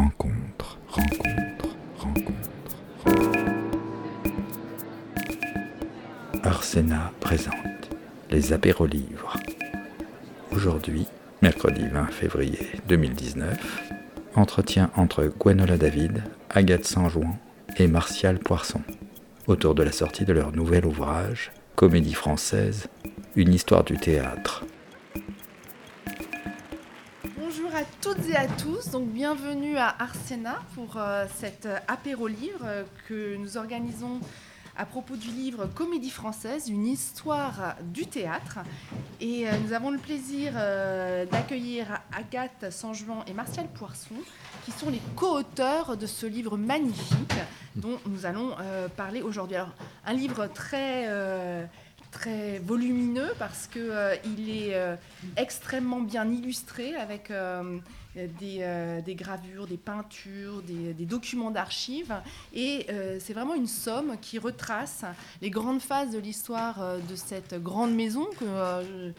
rencontre, rencontre, rencontre, rencontre. Arsena présente les apérolivres. Aujourd'hui, mercredi 20 février 2019, entretien entre Gwenola David, Agathe Sanjouan et Martial Poisson autour de la sortie de leur nouvel ouvrage, Comédie française, une histoire du théâtre. À toutes et à tous, donc bienvenue à Arsena pour euh, cet apéro-livre euh, que nous organisons à propos du livre Comédie française, une histoire du théâtre. Et euh, nous avons le plaisir euh, d'accueillir Agathe Sanjuan et Martial Poisson, qui sont les co-auteurs de ce livre magnifique dont nous allons euh, parler aujourd'hui. Alors, un livre très très volumineux parce qu'il est extrêmement bien illustré avec euh, des, gravures, des peintures, des, documents d'archives. Et euh, c'est vraiment une somme qui retrace les grandes phases de l'histoire euh, de cette grande maison que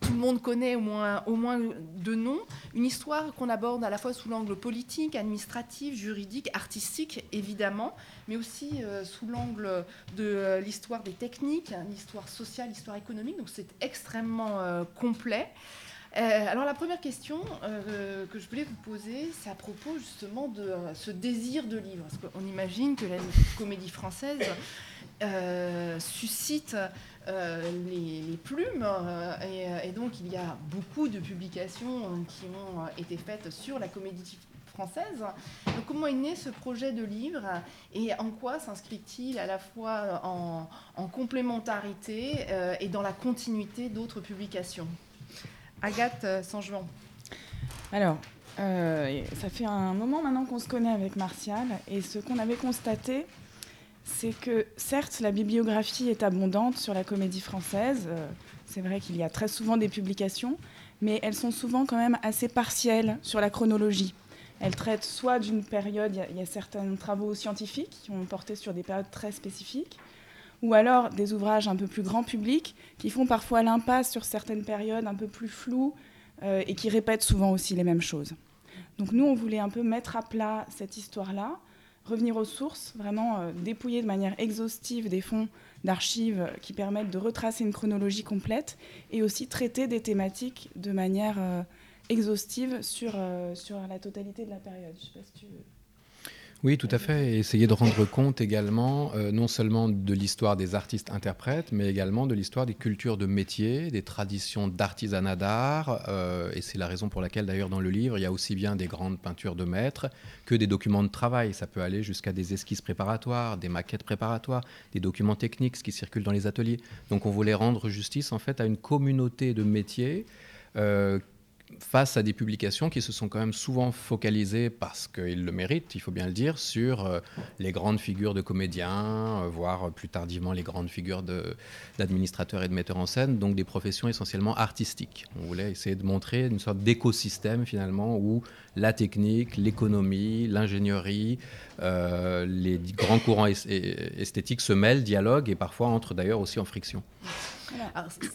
tout le monde connaît au moins, au moins de nom. Une histoire qu'on aborde à la fois sous l'angle politique, administratif, juridique, artistique, évidemment, mais aussi sous l'angle de l'histoire des techniques, l'histoire sociale, l'histoire économique. Donc c'est extrêmement complet. Euh, alors la première question euh, que je voulais vous poser, c'est à propos justement de euh, ce désir de livre. Parce qu'on imagine que la comédie française suscite les, plumes, et, donc il y a beaucoup de publications qui ont été faites sur la comédie française. Donc comment est né ce projet de livre et en quoi s'inscrit-il à la fois en complémentarité et dans la continuité d'autres publications? Agathe euh. Alors, euh, ça fait un moment maintenant qu'on se connaît avec Martial, et ce qu'on avait constaté, c'est que certes, la bibliographie est abondante sur la comédie française. Euh, c'est vrai qu'il y a très souvent des publications, mais elles sont souvent quand même assez partielles sur la chronologie. Elles traitent soit d'une période, il y, a certains travaux scientifiques qui ont porté sur des périodes très spécifiques, ou alors des ouvrages un peu plus grand public qui font parfois l'impasse sur certaines périodes un peu plus floues euh, et qui répètent souvent aussi les mêmes choses. Donc nous, on voulait un peu mettre à plat cette histoire-là, revenir aux sources, vraiment euh, dépouiller de manière exhaustive des fonds d'archives qui permettent de retracer une chronologie complète et aussi traiter des thématiques de manière euh, exhaustive sur, sur la totalité de la période. Je. Oui, tout à fait. Essayer de rendre compte également, euh, non seulement de l'histoire des artistes-interprètes, mais également de l'histoire des cultures de métier, des traditions d'artisanat d'art. Euh, et c'est la raison pour laquelle, d'ailleurs, dans le livre, il y a aussi bien des grandes peintures de maîtres que des documents de travail. Ça peut aller jusqu'à des esquisses préparatoires, des maquettes préparatoires, des documents techniques, qui circule dans les ateliers. Donc, on voulait rendre justice, en fait, à une communauté de métiers. Euh, face à des publications qui se sont quand même souvent focalisées, parce qu'ils le méritent, il faut bien le dire, sur euh, les grandes figures de comédiens, euh, voire plus tardivement les grandes figures d'administrateurs et de metteurs en scène, donc des professions essentiellement artistiques. On voulait essayer de montrer une sorte d'écosystème finalement où la technique, l'économie, l'ingénierie, euh, les grands courants esthétiques se mêlent, dialoguent et parfois entrent d'ailleurs aussi en friction.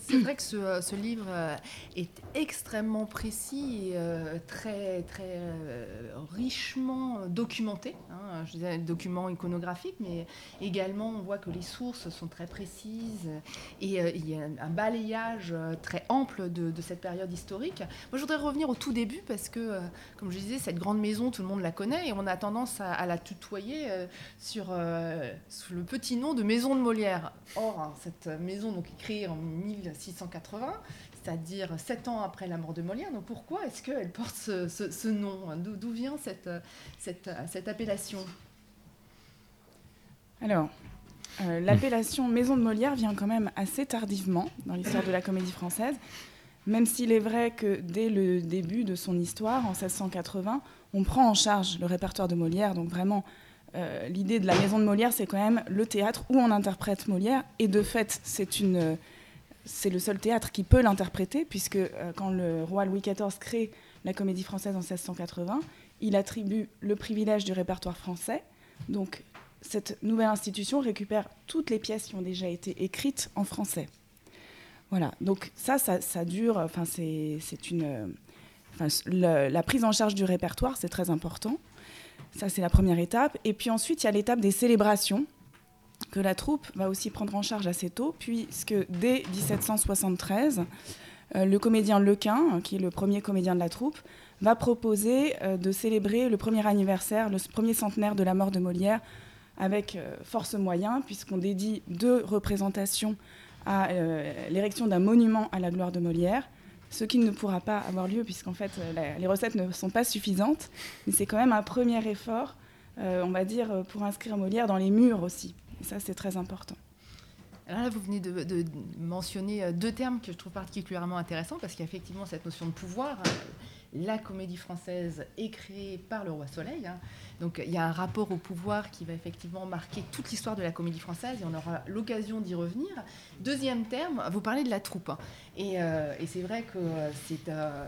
C'est vrai que ce, livre euh, est extrêmement précis et euh, très, très richement documenté. Hein. je disais document iconographique, mais également on voit que les sources sont très précises et il y a un balayage très ample de, cette période historique. Moi, je voudrais revenir au tout début parce que, comme je disais, cette grande maison, tout le monde la connaît et on a tendance à, la tutoyer euh, sur, euh, sous le petit nom de Maison de Molière. Or, hein, cette maison donc, créée en 1680, c'est-à-dire sept ans après la mort de Molière. Donc pourquoi est-ce qu'elle porte ce, nom? D'où vient cette, cette, cette appellation? Alors, euh, l'appellation Maison de Molière vient quand même assez tardivement dans l'histoire de la comédie française. Même s'il est vrai que dès le début de son histoire, en 1680, on prend en charge le répertoire de Molière. Donc vraiment, euh, l'idée de la maison de Molière, c'est quand même le théâtre où on interprète Molière. Et de fait, c'est le seul théâtre qui peut l'interpréter, puisque euh, quand le roi Louis XIV crée la Comédie française en 1680, il attribue le privilège du répertoire français. Donc cette nouvelle institution récupère toutes les pièces qui ont déjà été écrites en français. Voilà, donc ça, ça, dure, enfin, c'est une. la prise en charge du répertoire, c'est très important. Ça, c'est la première étape. Et puis ensuite, il y a l'étape des célébrations que la troupe va aussi prendre en charge assez tôt, puisque dès 1773, euh, le comédien Lequin, qui est le premier comédien de la troupe, va proposer euh, de célébrer le premier anniversaire, le premier centenaire de la mort de Molière avec euh, force moyen, puisqu'on dédie deux représentations à l'érection d'un monument à la gloire de Molière, ce qui ne pourra pas avoir lieu, puisqu'en fait les recettes ne sont pas suffisantes, mais c'est quand même un premier effort, on va dire, pour inscrire Molière dans les murs aussi. Et ça, c'est très important. Alors là, vous venez de, mentionner euh, deux termes que je trouve particulièrement intéressants parce qu'il y a effectivement cette notion de pouvoir. La comédie française est créée par le roi Soleil. Hein. Donc il y a un rapport au pouvoir qui va effectivement marquer toute l'histoire de la comédie française et on aura l'occasion d'y revenir. Deuxième terme, vous parlez de la troupe. Hein. Euh, et, c'est vrai que c'est euh,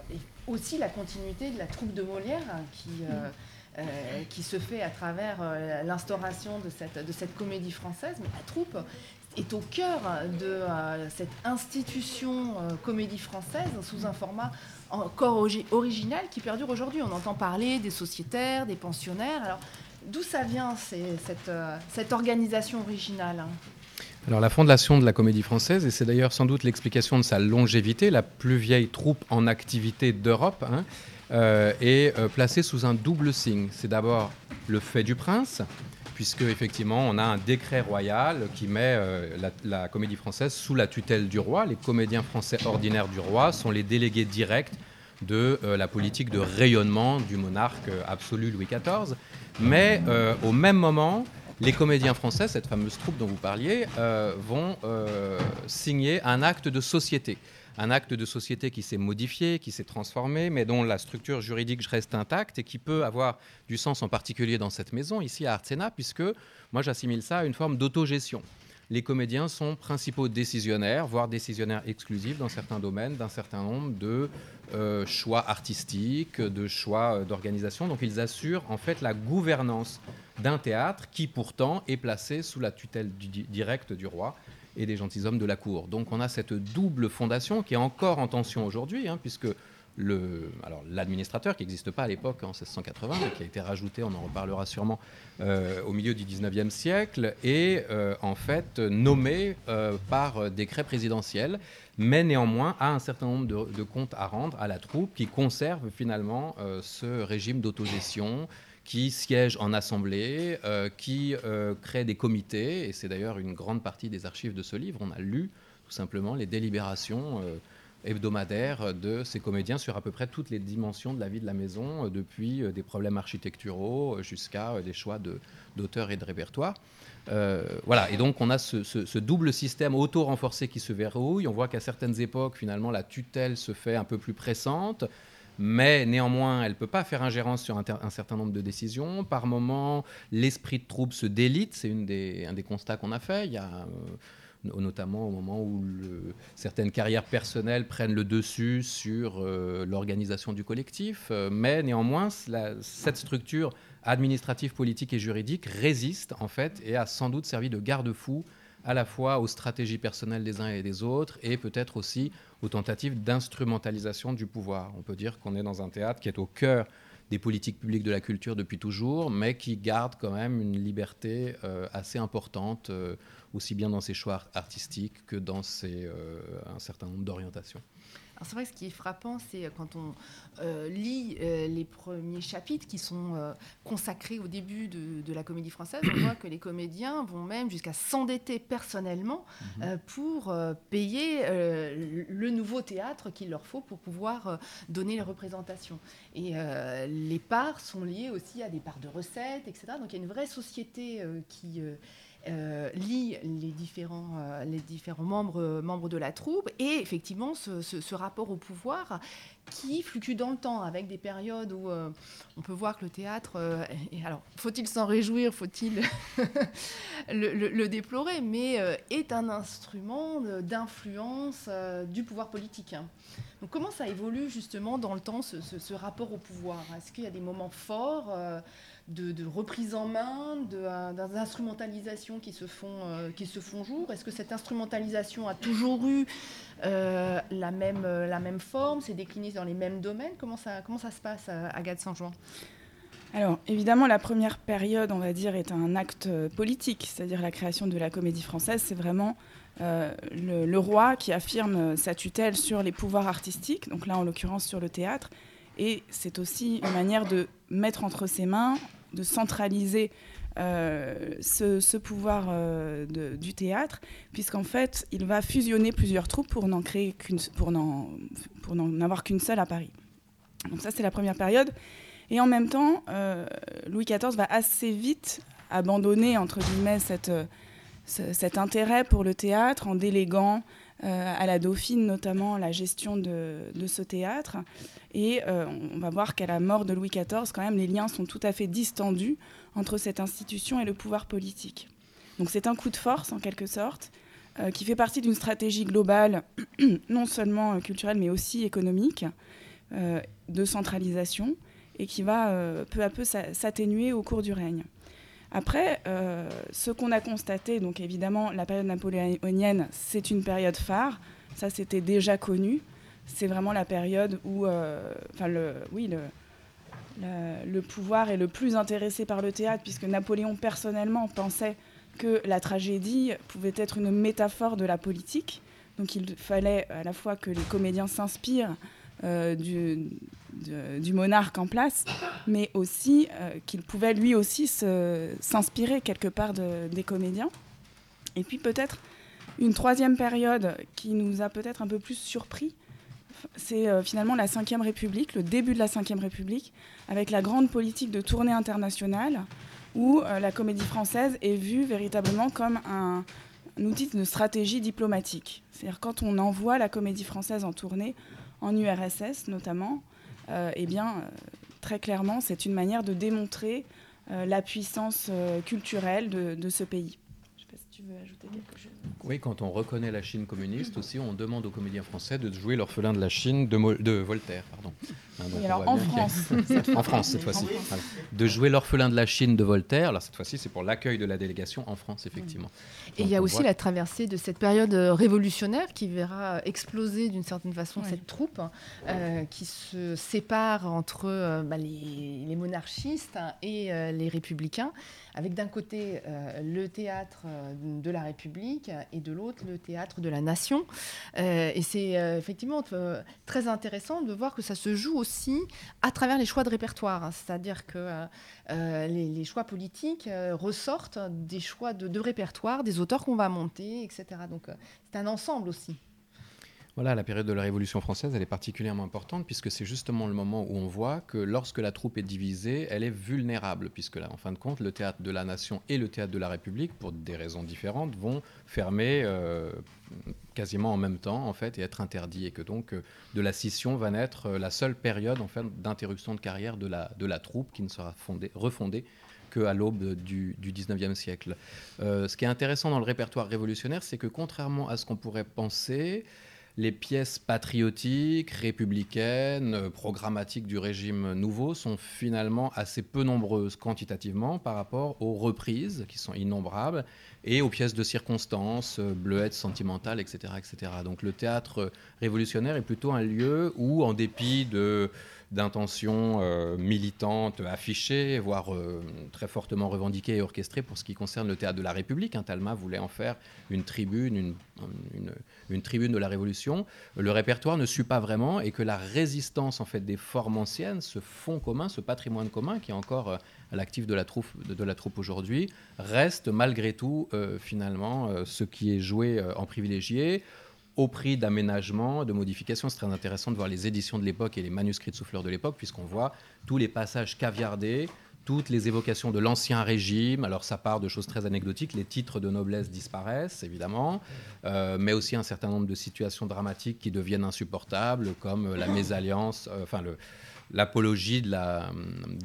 aussi la continuité de la troupe de Molière qui... qui se fait à travers l'instauration de cette, de cette comédie française, mais la troupe, est au cœur de euh, cette institution euh, comédie française sous un format encore original qui perdure aujourd'hui. On entend parler des sociétaires, des pensionnaires. Alors, d'où ça vient cette, euh, cette, organisation originale hein? Alors la fondation de la Comédie Française, et c'est d'ailleurs sans doute l'explication de sa longévité, la plus vieille troupe en activité d'Europe, hein, est placée sous un double signe. C'est d'abord le fait du prince, puisque effectivement on a un décret royal qui met euh, la, comédie française sous la tutelle du roi. Les comédiens français ordinaires du roi sont les délégués directs de euh, la politique de rayonnement du monarque absolu Louis XIV. Mais euh, au même moment, les comédiens français, cette fameuse troupe dont vous parliez, vont signer un acte de société un acte de société qui s'est modifié, qui s'est transformé, mais dont la structure juridique reste intacte et qui peut avoir du sens en particulier dans cette maison, ici à Artsena, puisque moi j'assimile ça à une forme d'autogestion. Les comédiens sont principaux décisionnaires, voire décisionnaires exclusifs dans certains domaines, d'un certain nombre de euh, choix artistiques, de choix euh, d'organisation. Donc ils assurent en fait la gouvernance d'un théâtre qui pourtant est placé sous la tutelle directe du roi et des gentilshommes de la cour. Donc on a cette double fondation qui est encore en tension aujourd'hui, hein, puisque l'administrateur, qui n'existe pas à l'époque en 1680, mais qui a été rajouté, on en reparlera sûrement, euh, au milieu du 19e siècle, est euh, en fait nommé euh, par décret présidentiel, mais néanmoins a un certain nombre de, comptes à rendre à la troupe qui conserve finalement ce régime d'autogestion, qui siège en assemblée, euh, qui euh, crée des comités, et c'est d'ailleurs une grande partie des archives de ce livre. On a lu tout simplement les délibérations euh, hebdomadaires de ces comédiens sur à peu près toutes les dimensions de la vie de la maison, depuis des problèmes architecturaux jusqu'à des choix d'auteurs et de répertoire. voilà, et donc on a ce, ce double système auto-renforcé qui se verrouille. On voit qu'à certaines époques, finalement, la tutelle se fait un peu plus pressante mais néanmoins, elle ne peut pas faire ingérence sur un, certain nombre de décisions. Par moment, l'esprit de troupe se délite, c'est un des constats qu'on a fait. Il y a euh, notamment au moment où certaines carrières personnelles prennent le dessus sur euh, l'organisation du collectif. Euh, mais néanmoins, cette structure administrative, politique et juridique résiste en fait et a sans doute servi de garde-fou à la fois aux stratégies personnelles des uns et des autres et peut-être aussi aux tentatives d'instrumentalisation du pouvoir. On peut dire qu'on est dans un théâtre qui est au cœur des politiques publiques de la culture depuis toujours, mais qui garde quand même une liberté euh, assez importante, euh, aussi bien dans ses choix artistiques que dans ses, euh, un certain nombre d'orientations c'est vrai que ce qui est frappant, c'est euh, quand on euh, lit euh, les premiers chapitres qui sont consacrés au début de, la comédie française, on voit que les comédiens vont même jusqu'à s'endetter personnellement mhm. pour payer le nouveau théâtre qu'il leur faut pour pouvoir donner les représentations. Et les parts sont liées aussi à des parts de recettes, etc. Donc il y a une vraie société qui euh, lit les différents, euh, les différents membres, membres de la troupe et effectivement ce, rapport au pouvoir qui fluctue dans le temps avec des périodes où euh, on peut voir que le théâtre, alors faut-il s'en réjouir, faut-il le, déplorer, mais est un instrument d'influence du pouvoir politique. Hein. Donc comment ça évolue justement dans le temps ce, ce rapport au pouvoir? Est-ce qu'il y a des moments forts de, reprise en main, euh, d'instrumentalisation qui, se font, euh, qui se font jour Est-ce que cette instrumentalisation a toujours eu la, même, la même forme, c'est décliné dans les mêmes domaines? Comment ça, comment ça se passe, Agathe Saint-Jean? Alors, évidemment, la première période, on va dire, est un acte politique, c'est-à-dire la création de la comédie française. C'est vraiment le, roi qui affirme sa tutelle sur les pouvoirs artistiques, donc là, en l'occurrence, sur le théâtre. Et c'est aussi une manière de mettre entre ses mains, de centraliser euh, ce, pouvoir euh, du théâtre, puisqu'en fait, il va fusionner plusieurs troupes pour n'en créer qu'une, pour n'en, avoir qu'une seule à Paris. Donc ça, c'est la première période. Et en même temps, euh, Louis XIV va assez vite abandonner, entre guillemets, cette, cet intérêt pour le théâtre en déléguant à la Dauphine notamment la gestion de, ce théâtre. Et on va voir qu'à la mort de Louis XIV, quand même, les liens sont tout à fait distendus entre cette institution et le pouvoir politique. Donc c'est un coup de force en quelque sorte, euh, qui fait partie d'une stratégie globale, non seulement euh, culturelle mais aussi économique, euh, de centralisation, et qui va peu à peu s'atténuer au cours du règne. Après, ce qu'on a constaté, donc évidemment la période napoléonienne, c'est une période phare, ça c'était déjà connu, c'est vraiment la période où, enfin le, oui, le pouvoir est le plus intéressé par le théâtre, puisque Napoléon personnellement pensait que la tragédie pouvait être une métaphore de la politique. Donc il fallait à la fois que les comédiens s'inspirent euh, du, du, monarque en place, mais aussi euh, qu'il pouvait lui aussi s'inspirer quelque part des comédiens. Et puis peut-être une troisième période qui nous a peut-être un peu plus surpris, c'est euh, finalement la Ve République, le début de la Ve République, avec la grande politique de tournée internationale, où euh, la comédie française est vue véritablement comme un, outil de stratégie diplomatique. C'est-à-dire quand on envoie la comédie française en tournée, en URSS notamment, eh bien, très clairement, c'est une manière de démontrer la puissance culturelle de ce pays Oui, quand on reconnaît la Chine communiste aussi, on demande aux comédiens français de jouer l'orphelin de la Chine de, de Voltaire. Pardon. Hein, alors en France. en France, cette fois-ci. De jouer l'orphelin de la Chine de Voltaire. Alors cette fois-ci, c'est pour l'accueil de la délégation en France, effectivement. Et il y a aussi la traversée de cette période euh, révolutionnaire qui verra exploser d'une certaine façon cette troupe euh, qui se sépare entre euh, bah, les, monarchistes et les républicains, avec d'un côté le théâtre de la République et de l'autre le théâtre de la nation. et c'est effectivement très intéressant de voir que ça se joue aussi à travers les choix de répertoire. Hein. C'est-à-dire que euh, euh, les, choix politiques euh, ressortent des choix de répertoire, des auteurs qu'on va monter, etc. Donc c'est un ensemble aussi. Voilà, la période de la Révolution française, elle est particulièrement importante puisque c'est justement le moment où on voit que lorsque la troupe est divisée, elle est vulnérable puisque là, en fin de compte, le théâtre de la nation et le théâtre de la République, pour des raisons différentes, vont fermer euh, quasiment en même temps en fait et être interdits et que donc euh, de la scission va naître euh, la seule période en fait d'interruption de carrière de la, de la troupe qui ne sera fondée, refondée qu'à l'aube du, du 19e siècle. ce qui est intéressant dans le répertoire révolutionnaire, c'est que contrairement à ce qu'on pourrait penser, les pièces patriotiques, républicaines, euh, programmatiques du régime nouveau sont finalement assez peu nombreuses quantitativement par rapport aux reprises, qui sont innombrables, et aux pièces de circonstances, euh, bleuettes, sentimentales, etc., etc. Donc le théâtre révolutionnaire est plutôt un lieu où, en dépit de d'intentions euh, militantes affichées, voire euh, très fortement revendiquées et orchestrées pour ce qui concerne le théâtre de la République. Hein, Talma voulait en faire une tribune, une, une, tribune de la Révolution. Le répertoire ne suit pas vraiment et que la résistance en fait des formes anciennes, ce fonds commun, ce patrimoine commun qui est encore euh, à l'actif de, la troupe aujourd'hui, reste malgré tout finalement ce qui est joué en privilégié au prix d'aménagements, de modifications. C'est très intéressant de voir les éditions de l'époque et les manuscrits de souffleurs de l'époque, puisqu'on voit tous les passages caviardés, toutes les évocations de l'ancien régime. Alors ça part de choses très anecdotiques, les titres de noblesse disparaissent évidemment, euh, mais aussi un certain nombre de situations dramatiques qui deviennent insupportables, comme la mésalliance, euh, enfin le, l'apologie de la,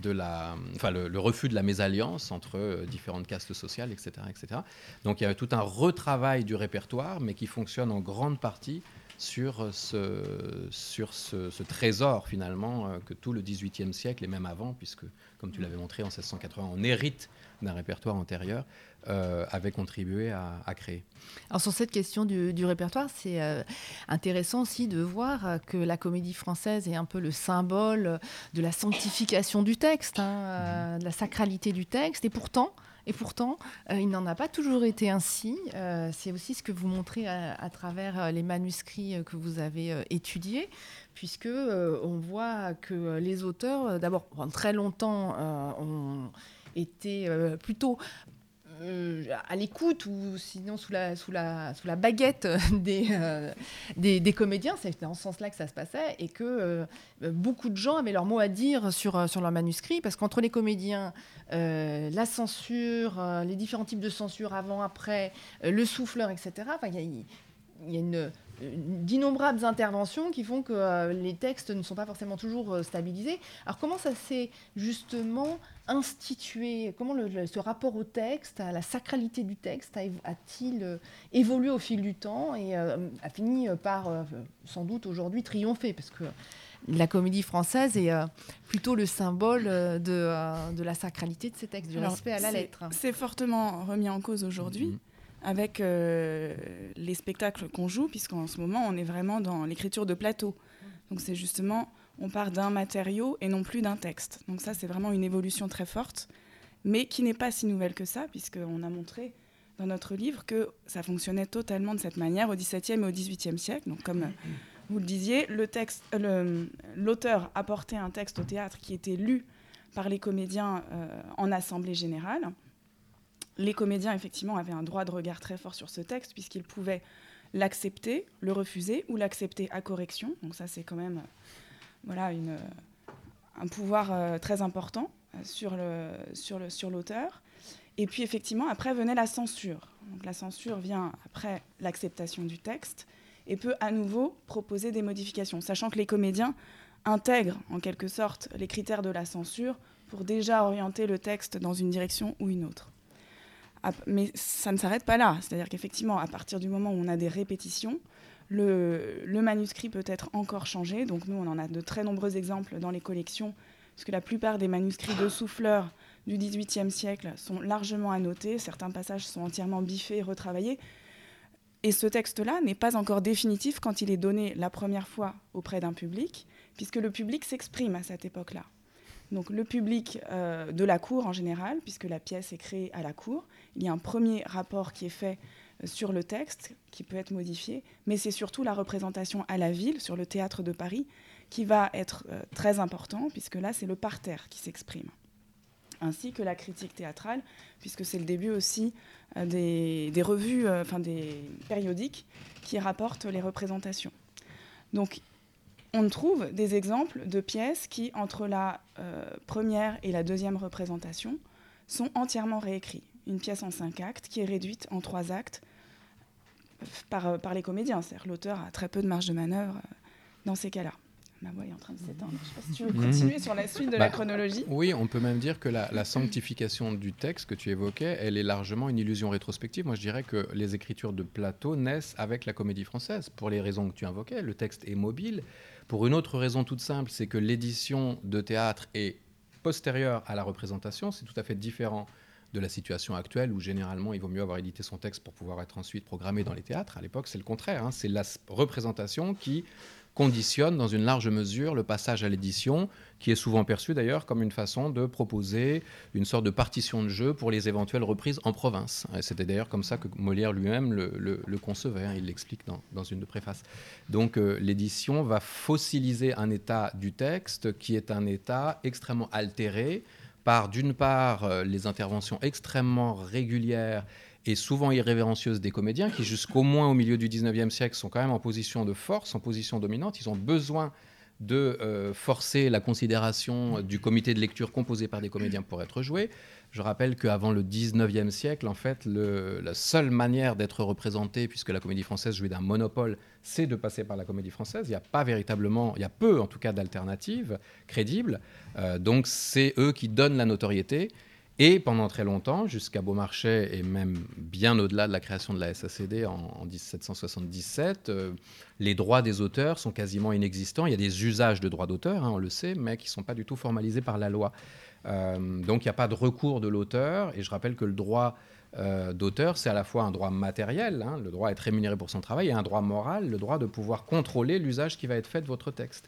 de la, enfin le, refus de la mésalliance entre euh, différentes castes sociales, etc., etc. Donc il y a tout un retravail du répertoire, mais qui fonctionne en grande partie sur ce, sur ce, trésor finalement euh, que tout le XVIIIe siècle et même avant, puisque comme tu l'avais montré en 1680, on hérite d'un répertoire antérieur, euh, avait contribué à, créer. Alors sur cette question du, répertoire, c'est euh, intéressant aussi de voir que la comédie française est un peu le symbole de la sanctification du texte, hein, de la sacralité du texte, et pourtant, et pourtant, euh, il n'en a pas toujours été ainsi. Euh, c'est aussi ce que vous montrez à, travers euh, les manuscrits que vous avez étudiés, puisque on voit que les auteurs, d'abord, pendant très longtemps, ont été plutôt euh, à l'écoute ou sinon sous la, sous la, sous la baguette des, euh, des, des, comédiens. C'était dans ce sens-là que ça se passait et que euh, beaucoup de gens avaient leur mot à dire sur, sur leur manuscrit parce qu'entre les comédiens, la censure, les différents types de censure avant, après, le souffleur, etc., il y a une d'innombrables interventions qui font que les textes ne sont pas forcément toujours stabilisés. Alors comment ça s'est justement institué? Comment le, ce rapport au texte, à la sacralité du texte, a-t-il euh, évolué au fil du temps et euh, a fini par, euh, sans doute aujourd'hui, triompher? Parce que la comédie française est plutôt le symbole de, de, la sacralité de ces textes, du respect à la lettre. C'est fortement remis en cause aujourd'hui. Mm-hmm. Avec les spectacles qu'on joue, puisqu'en ce moment, on est vraiment dans l'écriture de plateau. Donc c'est justement on part d'un matériau et non plus d'un texte. Donc ça, c'est vraiment une évolution très forte, mais qui n'est pas si nouvelle que ça, puisqu'on a montré dans notre livre que ça fonctionnait totalement de cette manière au XVIIe et au XVIIIe siècle. Donc comme vous le disiez, l'auteur apportait un texte au théâtre qui était lu par les comédiens euh, en assemblée générale. Les comédiens, effectivement, avaient un droit de regard très fort sur ce texte, puisqu'ils pouvaient l'accepter, le refuser ou l'accepter à correction. Donc ça, c'est quand même voilà, une, un pouvoir euh, très important euh, sur l'auteur. Et puis effectivement, après venait la censure. Donc la censure vient après l'acceptation du texte et peut à nouveau proposer des modifications, sachant que les comédiens intègrent en quelque sorte les critères de la censure pour déjà orienter le texte dans une direction ou une autre. Mais ça ne s'arrête pas là, c'est-à-dire qu'effectivement, à partir du moment où on a des répétitions, le, manuscrit peut être encore changé. Donc nous, on en a de très nombreux exemples dans les collections, puisque la plupart des manuscrits de souffleurs du XVIIIe siècle sont largement annotés. Certains passages sont entièrement biffés et retravaillés. Et ce texte-là n'est pas encore définitif quand il est donné la première fois auprès d'un public, puisque le public s'exprime à cette époque-là. Donc le public euh, de la cour en général, puisque la pièce est créée à la cour, il y a un premier rapport qui est fait sur le texte qui peut être modifié, mais c'est surtout la représentation à la ville, sur le théâtre de Paris, qui va être euh, très important, puisque là, c'est le parterre qui s'exprime, ainsi que la critique théâtrale, puisque c'est le début aussi euh, des, revues, euh, enfin des périodiques qui rapportent les représentations. Donc, on trouve des exemples de pièces qui, entre la première et la deuxième représentation, sont entièrement réécrites. Une pièce en cinq actes qui est réduite en trois actes par, euh, par les comédiens. C'est-à-dire l'auteur a très peu de marge de manœuvre euh, dans ces cas-là. Ma voix est en train de s'éteindre. Je sais pas si tu veux mhm. continuer sur la suite de la bah, chronologie. Oui, on peut même dire que la, sanctification du texte que tu évoquais, elle est largement une illusion rétrospective. Moi, je dirais que les écritures de plateau naissent avec la comédie française, pour les raisons que tu invoquais. Le texte est mobile. Pour une autre raison toute simple, c'est que l'édition de théâtre est postérieure à la représentation. C'est tout à fait différent de la situation actuelle où généralement il vaut mieux avoir édité son texte pour pouvoir être ensuite programmé dans les théâtres. À l'époque, c'est le contraire. Hein. C'est la représentation qui conditionne dans une large mesure le passage à l'édition, qui est souvent perçu d'ailleurs comme une façon de proposer une sorte de partition de jeu pour les éventuelles reprises en province. C'était d'ailleurs comme ça que Molière lui-même le, concevait, hein. il l'explique dans, une de préfaces. Donc euh, l'édition va fossiliser un état du texte qui est un état extrêmement altéré, par, d'une part, euh, les interventions extrêmement régulières et souvent irrévérencieuses des comédiens, qui jusqu'au moins au milieu du 19e siècle sont quand même en position de force, en position dominante. Ils ont besoin de euh, forcer la considération du comité de lecture composé par des comédiens pour être joué. Je rappelle qu'avant le 19e siècle, en fait, la seule manière d'être représenté, puisque la comédie française jouait d'un monopole, c'est de passer par la comédie française. Il n'y a pas véritablement, il y a peu en tout cas d'alternatives crédibles. Euh, donc c'est eux qui donnent la notoriété. Et pendant très longtemps, jusqu'à Beaumarchais et même bien au-delà de la création de la SACD en, 1777, euh, les droits des auteurs sont quasiment inexistants. Il y a des usages de droits d'auteur, hein, on le sait, mais qui ne sont pas du tout formalisés par la loi. Euh, donc il n'y a pas de recours de l'auteur. Et je rappelle que le droit euh, d'auteur, c'est à la fois un droit matériel, hein, le droit d'être rémunéré pour son travail, et un droit moral, le droit de pouvoir contrôler l'usage qui va être fait de votre texte.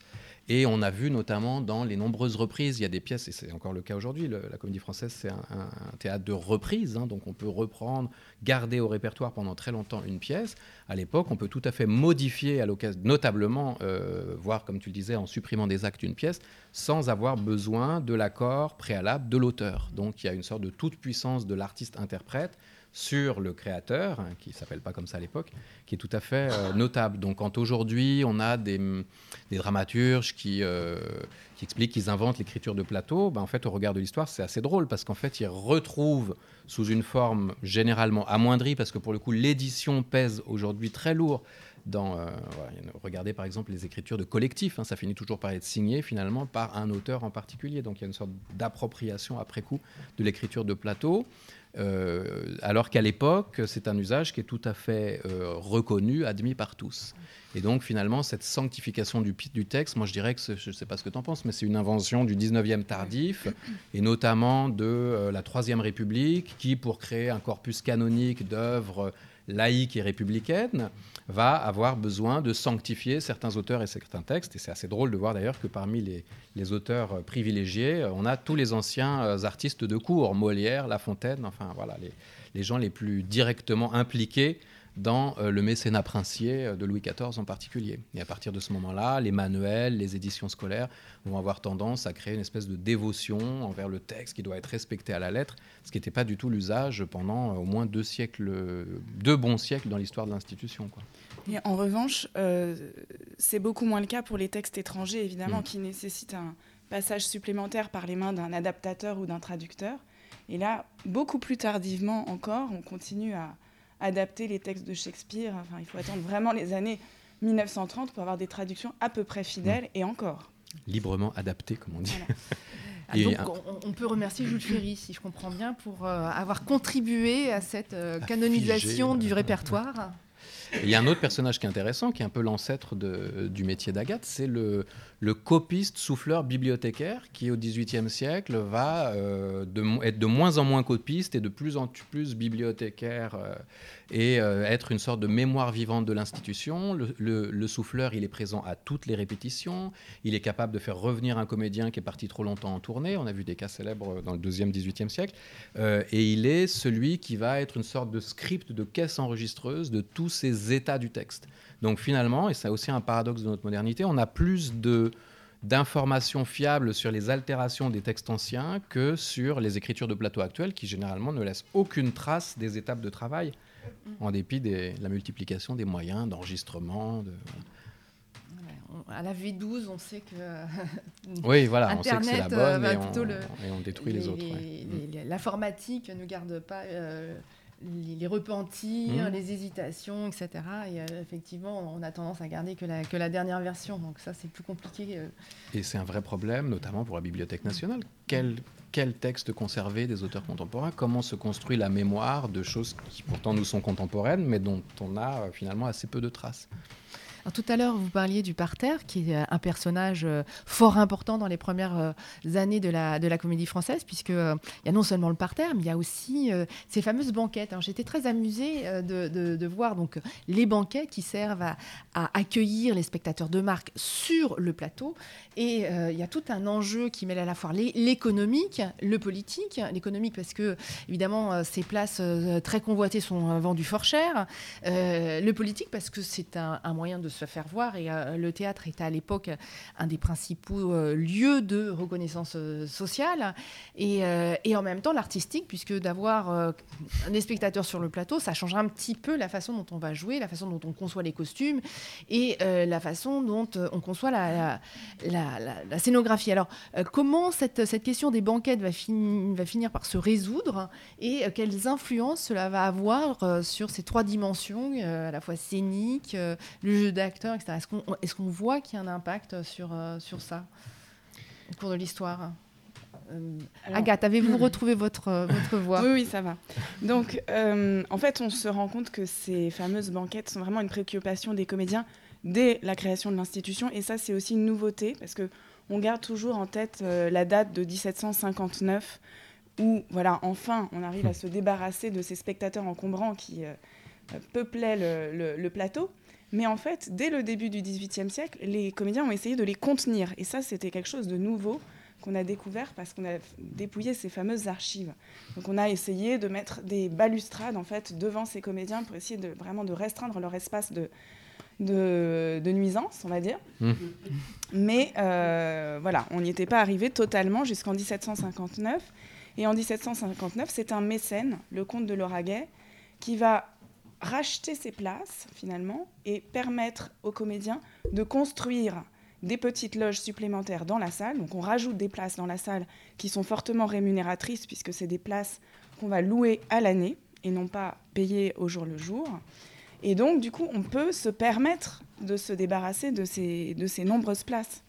Et on a vu notamment dans les nombreuses reprises, il y a des pièces, et c'est encore le cas aujourd'hui, la comédie française c'est un, théâtre de reprise, hein, donc on peut reprendre, garder au répertoire pendant très longtemps une pièce. À l'époque, on peut tout à fait modifier à l'occasion, notablement, euh, voire comme tu le disais, en supprimant des actes une pièce, sans avoir besoin de l'accord préalable de l'auteur. Donc il y a une sorte de toute puissance de l'artiste-interprète sur le créateur, hein, qui ne s'appelle pas comme ça à l'époque, qui est tout à fait euh, notable. Donc quand aujourd'hui on a des, dramaturges qui, euh, qui expliquent qu'ils inventent l'écriture de plateau, ben, en fait au regard de l'histoire c'est assez drôle parce qu'en fait ils retrouvent sous une forme généralement amoindrie, parce que pour le coup l'édition pèse aujourd'hui très lourd dans, euh, regardez par exemple les écritures de collectif, hein, ça finit toujours par être signé finalement par un auteur en particulier. Donc il y a une sorte d'appropriation après coup de l'écriture de plateau. Euh, alors qu'à l'époque, c'est un usage qui est tout à fait euh, reconnu, admis par tous. Et donc finalement, cette sanctification du, texte, moi je dirais que, je ne sais pas ce que tu en penses, mais c'est une invention du 19e tardif, et notamment de euh, la Troisième République, qui, pour créer un corpus canonique d'œuvres laïques et républicaines, va avoir besoin de sanctifier certains auteurs et certains textes. Et c'est assez drôle de voir d'ailleurs que parmi les, auteurs privilégiés, on a tous les anciens euh, artistes de cour, Molière, La Fontaine, enfin voilà, les, gens les plus directement impliqués dans euh, le mécénat princier euh, de Louis XIV en particulier. Et à partir de ce moment-là, les manuels, les éditions scolaires vont avoir tendance à créer une espèce de dévotion envers le texte qui doit être respecté à la lettre, ce qui n'était pas du tout l'usage pendant au moins deux siècles, deux bons siècles dans l'histoire de l'institution en revanche, euh, c'est beaucoup moins le cas pour les textes étrangers, évidemment, mm. qui nécessitent un passage supplémentaire par les mains d'un adaptateur ou d'un traducteur. Et là, beaucoup plus tardivement encore, on continue à adapter les textes de Shakespeare. Enfin, il faut attendre vraiment les années 1930 pour avoir des traductions à peu près fidèles, mm. et encore. Librement adaptées, comme on dit. Ah, donc, on, peut remercier Jules Ferry, si je comprends bien, pour euh, avoir contribué à cette euh, canonisation du répertoire il y a un autre personnage qui est intéressant, qui est un peu l'ancêtre du métier d'Agathe, c'est le, le copiste, souffleur, bibliothécaire, qui au XVIIIe siècle va euh, être de moins en moins copiste et de plus en plus bibliothécaire euh, et euh, être une sorte de mémoire vivante de l'institution. Le, souffleur, il est présent à toutes les répétitions. Il est capable de faire revenir un comédien qui est parti trop longtemps en tournée. On a vu des cas célèbres dans le deuxième, XVIIIe siècle. et il est celui qui va être une sorte de script, de caisse enregistreuse de tous ces états du texte. Donc finalement, et c'est aussi un paradoxe de notre modernité, on a plus de d'informations fiables sur les altérations des textes anciens que sur les écritures de plateau actuelles qui généralement ne laissent aucune trace des étapes de travail en dépit de la multiplication des moyens d'enregistrement. De, À la V12, on sait que oui, voilà, on sait que c'est la bonne euh, et, on, détruit les, autres. L'informatique ne garde pas euh, les repentirs, mmh. les hésitations, etc. Et euh, effectivement, on a tendance à garder que la, que la dernière version. Donc ça, c'est plus compliqué. Euh. Et c'est un vrai problème, notamment pour la Bibliothèque nationale. Quel, quel texte conserver des auteurs contemporains? Comment se construit la mémoire de choses qui pourtant nous sont contemporaines, mais dont on a euh, finalement assez peu de traces? Tout à l'heure, vous parliez du parterre, qui est un personnage euh, fort important dans les premières euh, années de la, comédie française, puisqu'il euh, il y a non seulement le parterre, mais il y a aussi ces fameuses banquettes. J'étais très amusée de, voir donc, les banquettes qui servent à, à, accueillir les spectateurs de marque sur le plateau. Et il y a tout un enjeu qui mêle à la fois l'économique, le politique. L'économique, parce que, évidemment, ces places très convoitées sont vendues fort cher. le politique, parce que c'est un, un moyen de se faire voir. Et euh, le théâtre était à l'époque un des principaux euh, lieux de reconnaissance euh, sociale. Et, et, en même temps, l'artistique, puisque d'avoir des spectateurs sur le plateau, ça change un petit peu la façon dont on va jouer, la façon dont on conçoit les costumes et la façon dont on conçoit la, la, scénographie. Alors, comment cette, cette, question des banquettes va, va, finir par se résoudre et quelles influences cela va avoir sur ces trois dimensions, à la fois scénique, le jeu d'acteurs, etc. Est-ce qu'on est qu'on voit qu'il y a un impact sur, euh, sur ça au cours de l'histoire? Agathe, avez-vous retrouvé votre, votre voix? Oui, oui, ça va. Donc, en fait, on se rend compte que ces fameuses banquettes sont vraiment une préoccupation des comédiens dès la création de l'institution. Et ça, c'est aussi une nouveauté, parce que on garde toujours en tête la date de 1759 où, voilà, enfin, on arrive à se débarrasser de ces spectateurs encombrants qui euh, peuplaient le, plateau. Mais en fait, dès le début du XVIIIe siècle, les comédiens ont essayé de les contenir. Et ça, c'était quelque chose de nouveau qu'on a découvert parce qu'on a dépouillé ces fameuses archives. Donc on a essayé de mettre des balustrades en fait devant ces comédiens pour essayer de vraiment de restreindre leur espace de, de, nuisance, on va dire. Mmh. Mais euh, voilà, on n'y était pas arrivé totalement jusqu'en 1759. Et en 1759, c'est un mécène, le comte de Lauragais, qui va racheter ses places finalement et permettre aux comédiens de construire des petites loges supplémentaires dans la salle. Donc on rajoute des places dans la salle qui sont fortement rémunératrices puisque c'est des places qu'on va louer à l'année et non pas payer au jour le jour. Et donc du coup on peut se permettre de se débarrasser de ces, de ces nombreuses places.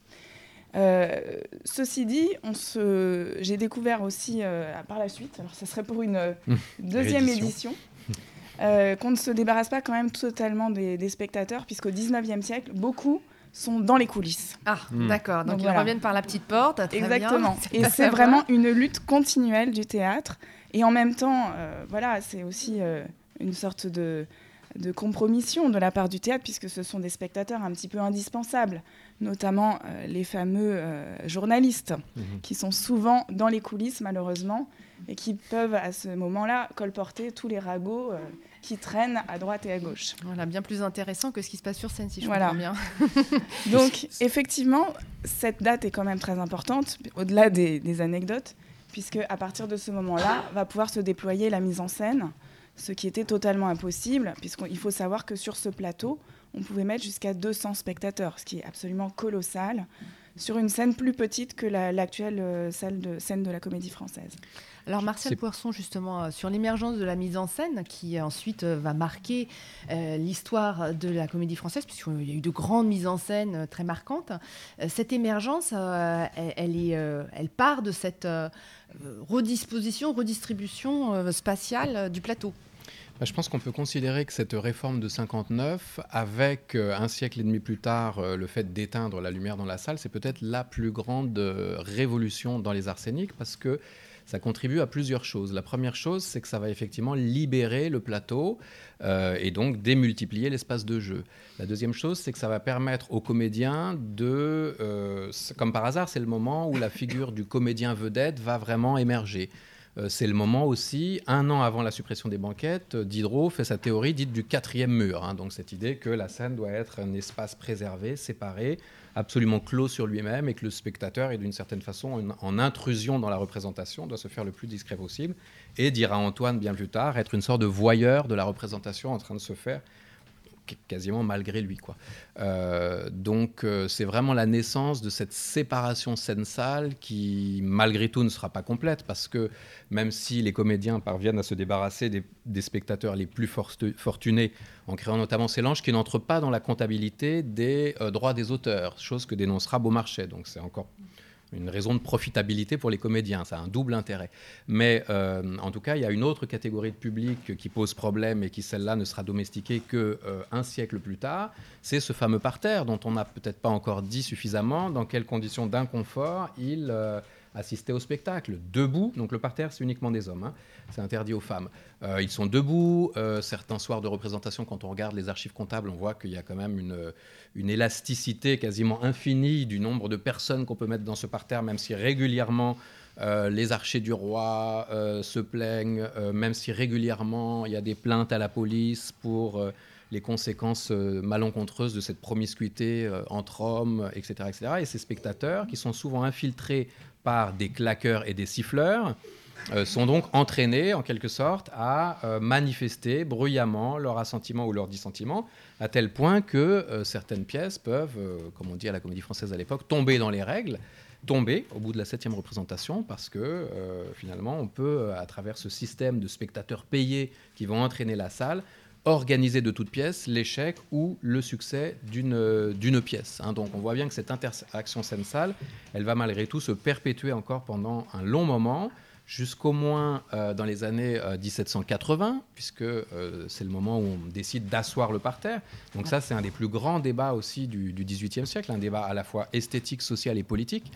Euh, ceci dit, j'ai découvert aussi euh, par la suite, alors ce serait pour une euh, deuxième édition, qu'on ne se débarrasse pas quand même totalement des, spectateurs, puisqu'au 19e siècle, beaucoup sont dans les coulisses. Ah, mmh. d'accord. Donc, ils reviennent par la petite porte. Exactement. Et c'est vraiment une lutte continuelle du théâtre. Et en même temps, voilà, c'est aussi une sorte de, de compromission de la part du théâtre, puisque ce sont des spectateurs un petit peu indispensables notamment euh, les fameux euh, journalistes, mhm. qui sont souvent dans les coulisses malheureusement, et qui peuvent à ce moment-là colporter tous les ragots euh, qui traînent à droite et à gauche. Voilà, bien plus intéressant que ce qui se passe sur scène, si je comprends bien. Donc effectivement, cette date est quand même très importante, au-delà des, des anecdotes, puisque à partir de ce moment-là, va pouvoir se déployer la mise en scène, ce qui était totalement impossible, puisqu'il faut savoir que sur ce plateau, on pouvait mettre jusqu'à 200 spectateurs, ce qui est absolument colossal, sur une scène plus petite que l'actuelle euh, salle de scène de la Comédie Française. Alors Marcel Poisson, justement, euh, sur l'émergence de la mise en scène, qui ensuite euh, va marquer l'histoire de la comédie française, puisqu'il y a eu de grandes mises en scène très marquantes, cette émergence, elle, est, elle, part de cette redisposition, redistribution spatiale du plateau. Bah, je pense qu'on peut considérer que cette réforme de 59, avec euh, un siècle et demi plus tard euh, le fait d'éteindre la lumière dans la salle, c'est peut-être la plus grande euh, révolution dans les arséniques parce que ça contribue à plusieurs choses. La première chose, c'est que ça va effectivement libérer le plateau et donc démultiplier l'espace de jeu. La deuxième chose, c'est que ça va permettre aux comédiens de, comme par hasard, c'est le moment où la figure du comédien vedette va vraiment émerger. Euh, c'est le moment aussi, un an avant la suppression des banquettes, Diderot fait sa théorie dite du quatrième mur. Hein. donc cette idée que la scène doit être un espace préservé, séparé, absolument clos sur lui-même et que le spectateur est d'une certaine façon en intrusion dans la représentation, doit se faire le plus discret possible et dira Antoine bien plus tard être une sorte de voyeur de la représentation en train de se faire quasiment malgré lui. Quoi. Euh, donc euh, c'est vraiment la naissance de cette séparation scène-salle qui, malgré tout, ne sera pas complète parce que même si les comédiens parviennent à se débarrasser des, spectateurs les plus fortunés en créant notamment ces langes qui n'entrent pas dans la comptabilité des euh, droits des auteurs, chose que dénoncera Beaumarchais. Donc c'est encore une raison de profitabilité pour les comédiens. Ça a un double intérêt. Mais euh, en tout cas, il y a une autre catégorie de public qui pose problème et qui, celle-là, ne sera domestiquée que euh, un siècle plus tard. C'est ce fameux parterre dont on n'a peut-être pas encore dit suffisamment dans quelles conditions d'inconfort il assistait au spectacle. Debout, donc le parterre, c'est uniquement des hommes. Hein. C'est interdit aux femmes. Euh, ils sont debout. Euh, certains soirs de représentation, quand on regarde les archives comptables, on voit qu'il y a quand même une, une élasticité quasiment infinie du nombre de personnes qu'on peut mettre dans ce parterre, même si régulièrement euh, les archers du roi se plaignent, même si régulièrement il y a des plaintes à la police pour les conséquences malencontreuses de cette promiscuité entre hommes, etc., etc. Et ces spectateurs, qui sont souvent infiltrés par des claqueurs et des siffleurs, euh, sont donc entraînés en quelque sorte à euh, manifester bruyamment leur assentiment ou leur dissentiment, à tel point que euh, certaines pièces peuvent, comme on dit à la comédie française à l'époque, tomber dans les règles, tomber au bout de la septième représentation, parce que finalement on peut, à travers ce système de spectateurs payés qui vont entraîner la salle, organiser de toutes pièces l'échec ou le succès d'une pièce. Hein. Donc on voit bien que cette interaction scène-salle, elle va malgré tout se perpétuer encore pendant un long moment, jusqu'au moins euh, dans les années 1780, euh, puisque euh, c'est le moment où on décide d'asseoir le parterre. Donc ça, c'est un des plus grands débats aussi du XVIIIe siècle, un débat à la fois esthétique, social et politique.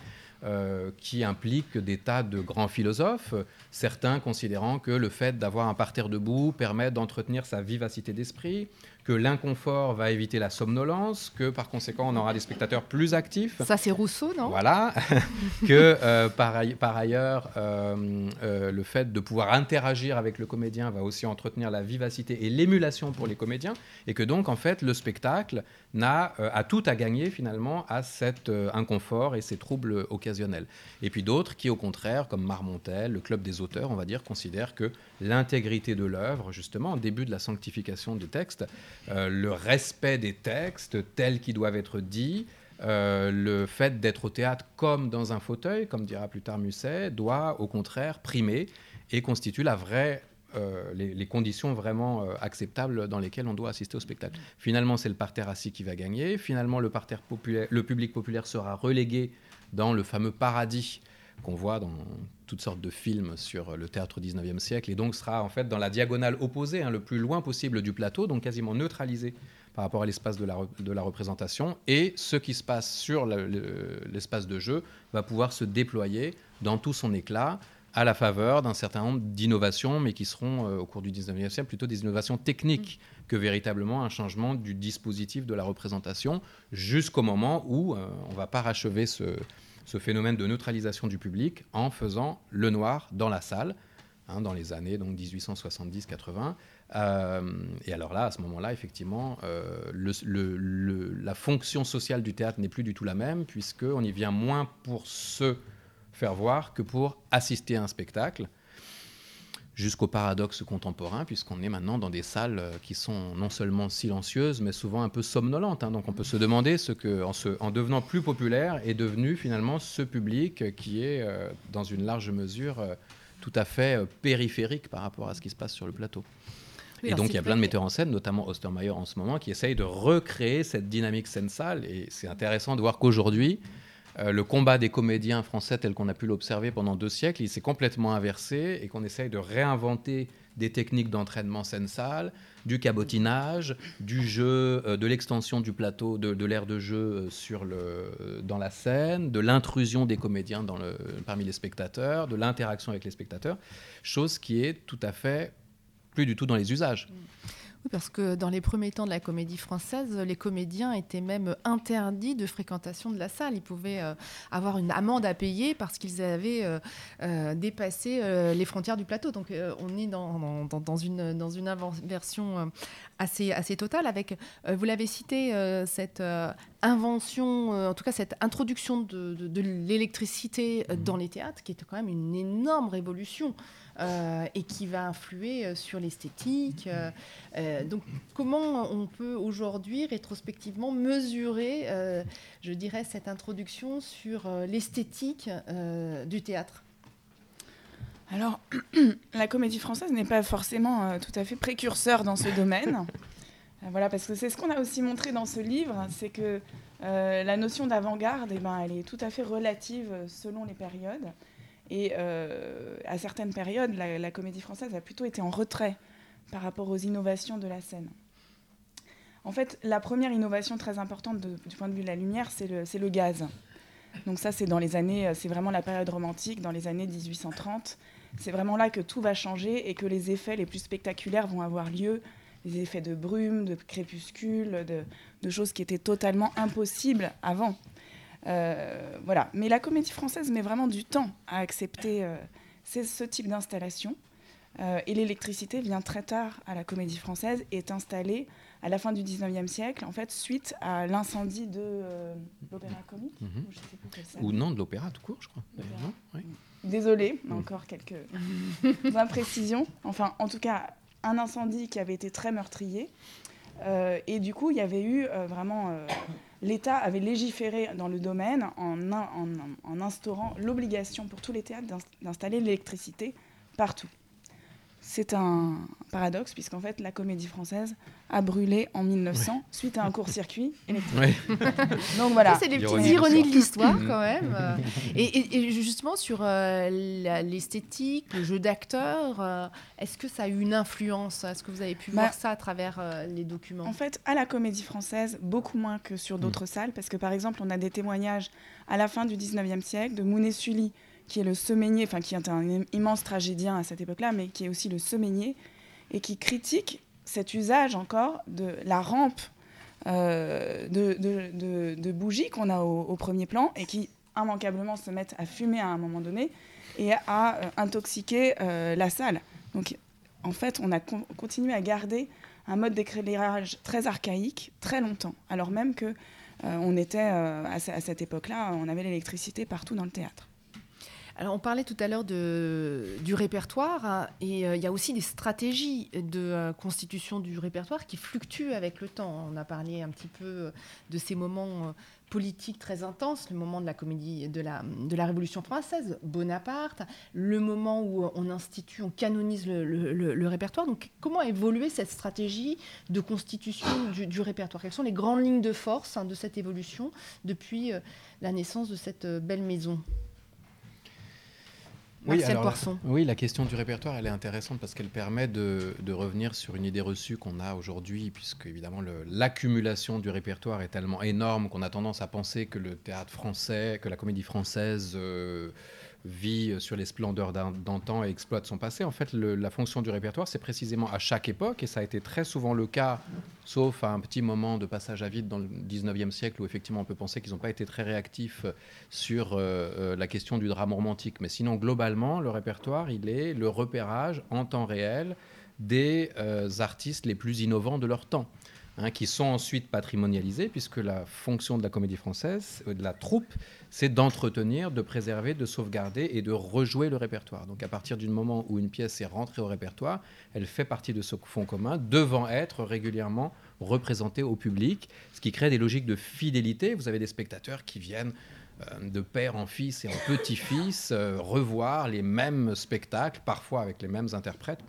Qui implique des tas de grands philosophes, certains considérant que le fait d'avoir un parterre debout permet d'entretenir sa vivacité d'esprit, que l'inconfort va éviter la somnolence, que par conséquent on aura des spectateurs plus actifs. Ça c'est Rousseau, non? Voilà, que euh, par, par, ailleurs euh, euh, le fait de pouvoir interagir avec le comédien va aussi entretenir la vivacité et l'émulation pour les comédiens, et que donc en fait le spectacle n'a a tout à gagner finalement à cet inconfort et ces troubles occasionnels. Et puis d'autres qui au contraire, comme Marmontel, le club des auteurs, on va dire, considèrent que l'intégrité de l'œuvre, justement, au début de la sanctification des textes, euh, le respect des textes tels qu'ils doivent être dits, euh, le fait d'être au théâtre comme dans un fauteuil, comme dira plus tard Musset, doit au contraire primer et constitue la vraie euh, les, conditions vraiment acceptables dans lesquelles on doit assister au spectacle. Finalement, c'est le parterre assis qui va gagner. Finalement, le, parterre populaire, le public populaire sera relégué dans le fameux paradis qu'on voit dans toutes sortes de films sur le théâtre 19e siècle, et donc sera en fait dans la diagonale opposée, hein, le plus loin possible du plateau, donc quasiment neutralisé par rapport à l'espace de la, représentation, et ce qui se passe sur l'espace de jeu va pouvoir se déployer dans tout son éclat, à la faveur d'un certain nombre d'innovations, mais qui seront euh, au cours du 19e siècle plutôt des innovations techniques que véritablement un changement du dispositif de la représentation, jusqu'au moment où euh, on va parachever ce, ce phénomène de neutralisation du public en faisant le noir dans la salle, hein, dans les années donc 1870-80. Euh, et alors là, à ce moment-là, effectivement, euh, la fonction sociale du théâtre n'est plus du tout la même, puisqu'on y vient moins pour se faire voir que pour assister à un spectacle jusqu'au paradoxe contemporain, puisqu'on est maintenant dans des salles euh, qui sont non seulement silencieuses, mais souvent un peu somnolentes. Hein. Donc on peut se demander ce que, en, en, devenant plus populaire, est devenu finalement ce public qui est, euh, dans une large mesure, euh, tout à fait périphérique par rapport à ce qui se passe sur le plateau. et donc il y a plein de metteurs en scène, notamment Ostermeyer en ce moment, qui essayent de recréer cette dynamique scène-salle. Et c'est intéressant de voir qu'aujourd'hui, euh, le combat des comédiens français tel qu'on a pu l'observer pendant deux siècles, il s'est complètement inversé et qu'on essaye de réinventer des techniques d'entraînement scène-salle, du cabotinage, du jeu, euh, de l'extension du plateau, de, l'air de jeu euh, sur le, dans la scène, de l'intrusion des comédiens dans le, parmi les spectateurs, de l'interaction avec les spectateurs, chose qui est tout à fait plus du tout dans les usages. Oui, parce que dans les premiers temps de la comédie française, les comédiens étaient même interdits de fréquentation de la salle. Ils pouvaient euh, avoir une amende à payer parce qu'ils avaient euh, euh, dépassé les frontières du plateau. Donc on est dans, une inversion assez, assez totale avec, vous l'avez cité, cette invention, en tout cas cette introduction de, de l'électricité mmh. dans les théâtres, qui était quand même une énorme révolution. Euh, et qui va influer euh, sur l'esthétique. Euh, donc comment on peut aujourd'hui rétrospectivement mesurer, je dirais, cette introduction sur l'esthétique du théâtre? Alors, la comédie française n'est pas forcément tout à fait précurseur dans ce domaine. voilà, parce que c'est ce qu'on a aussi montré dans ce livre, c'est que la notion d'avant-garde, eh ben, elle est tout à fait relative selon les périodes. Et euh, à certaines périodes, la, comédie française a plutôt été en retrait par rapport aux innovations de la scène. En fait, la première innovation très importante du point de vue de la lumière, c'est le, le, gaz. Donc ça, c'est dans les années, c'est vraiment la période romantique, dans les années 1830. C'est vraiment là que tout va changer et que les effets les plus spectaculaires vont avoir lieu. Les effets de brume, de crépuscule, de, de choses qui étaient totalement impossibles avant. Euh, voilà. Mais la comédie française met vraiment du temps à accepter euh, ce type d'installation. Euh, et l'électricité vient très tard à la comédie française et est installée à la fin du 19e siècle, en fait, suite à l'incendie de l'opéra comique. Mhm. Ou non, de l'opéra tout court, je crois. Désolée, encore quelques imprécisions. Enfin, en tout cas, un incendie qui avait été très meurtrier. et du coup, il y avait eu vraiment l'État avait légiféré dans le domaine en, en, instaurant l'obligation pour tous les théâtres d'installer l'électricité partout. C'est un paradoxe, puisqu'en fait, la comédie française a brûlé en 1900 suite à un court-circuit électrique. Donc voilà. C'est les petites ironies de l'histoire, quand même. et, justement, sur euh, l'esthétique, le jeu d'acteur, euh, est-ce que ça a eu une influence? Est-ce que vous avez pu bah, voir ça à travers euh, les documents? En fait, à la comédie française, beaucoup moins que sur d'autres mm. salles, parce que par exemple, on a des témoignages à la fin du 19e siècle de Mounet Sully qui est le semainier, enfin qui est un immense tragédien à cette époque-là, mais qui est aussi le semainier, et qui critique cet usage encore de la rampe euh, de, bougies qu'on a au, premier plan, et qui immanquablement se mettent à fumer à un moment donné, et à euh, intoxiquer euh, la salle. Donc en fait, on a continué à garder un mode d'éclairage très archaïque très longtemps, alors même que on était à cette époque-là, on avait l'électricité partout dans le théâtre. Alors, on parlait tout à l'heure du répertoire hein, et euh, il y a aussi des stratégies de euh, constitution du répertoire qui fluctuent avec le temps. On a parlé un petit peu euh, de ces moments politiques très intenses, le moment de la comédie de la, Révolution française, Bonaparte, le moment où on institue, on canonise le, répertoire. Donc, comment a évolué cette stratégie de constitution du, répertoire? Quelles sont les grandes lignes de force hein, de cette évolution depuis la naissance de cette belle maison? Oui, alors, oui, la question du répertoire, elle est intéressante parce qu'elle permet de, revenir sur une idée reçue qu'on a aujourd'hui, puisque évidemment l'accumulation du répertoire est tellement énorme qu'on a tendance à penser que le théâtre français, que la comédie française euh, vit sur les splendeurs d'antan et exploite son passé. En fait, la fonction du répertoire, c'est précisément à chaque époque, et ça a été très souvent le cas, sauf à un petit moment de passage à vide dans le 19e siècle, où effectivement on peut penser qu'ils n'ont pas été très réactifs sur euh, euh, la question du drame romantique. Mais sinon, globalement, le répertoire, il est le repérage en temps réel des euh, artistes les plus innovants de leur temps. Hein, qui sont ensuite patrimonialisés, puisque la fonction de la comédie française, de la troupe, c'est d'entretenir, de préserver, de sauvegarder et de rejouer le répertoire. Donc à partir du moment où une pièce est rentrée au répertoire, elle fait partie de ce fonds commun, devant être régulièrement représentée au public, ce qui crée des logiques de fidélité. Vous avez des spectateurs qui viennent euh, de père en fils et en petit-fils euh, revoir les mêmes spectacles, parfois avec les mêmes interprètes,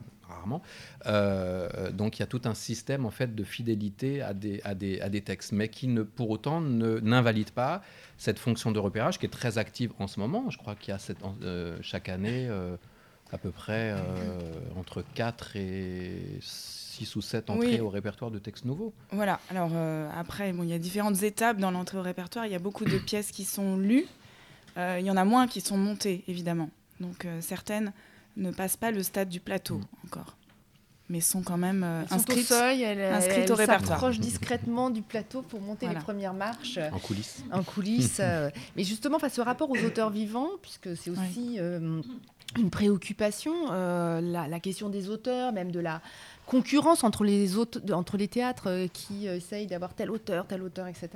rarement. Euh, donc il y a tout un système en fait de fidélité à des, à des, à des textes, mais qui ne, pour autant n'invalide pas cette fonction de repérage qui est très active en ce moment. Je crois qu'il y a cette, euh, chaque année euh, à peu près entre 4 et 6 ou 7 entrées au répertoire de textes nouveaux. Voilà, alors après, bon, il y a différentes étapes dans l'entrée au répertoire. Il y a beaucoup de pièces qui sont lues, il y en a moins qui sont montées, évidemment. Donc certaines ne passent pas le stade du plateau mm. encore mais sont quand même euh, inscrites, au seuil, elle, au répertoire. s'approche discrètement du plateau pour monter les premières marches. En coulisses. En coulisses. Euh, mais justement, face au rapport aux auteurs vivants, puisque c'est aussi euh, une préoccupation, la, question des auteurs, même de la concurrence entre les, entre les théâtres qui essayent d'avoir tel auteur, tel auteur, etc.,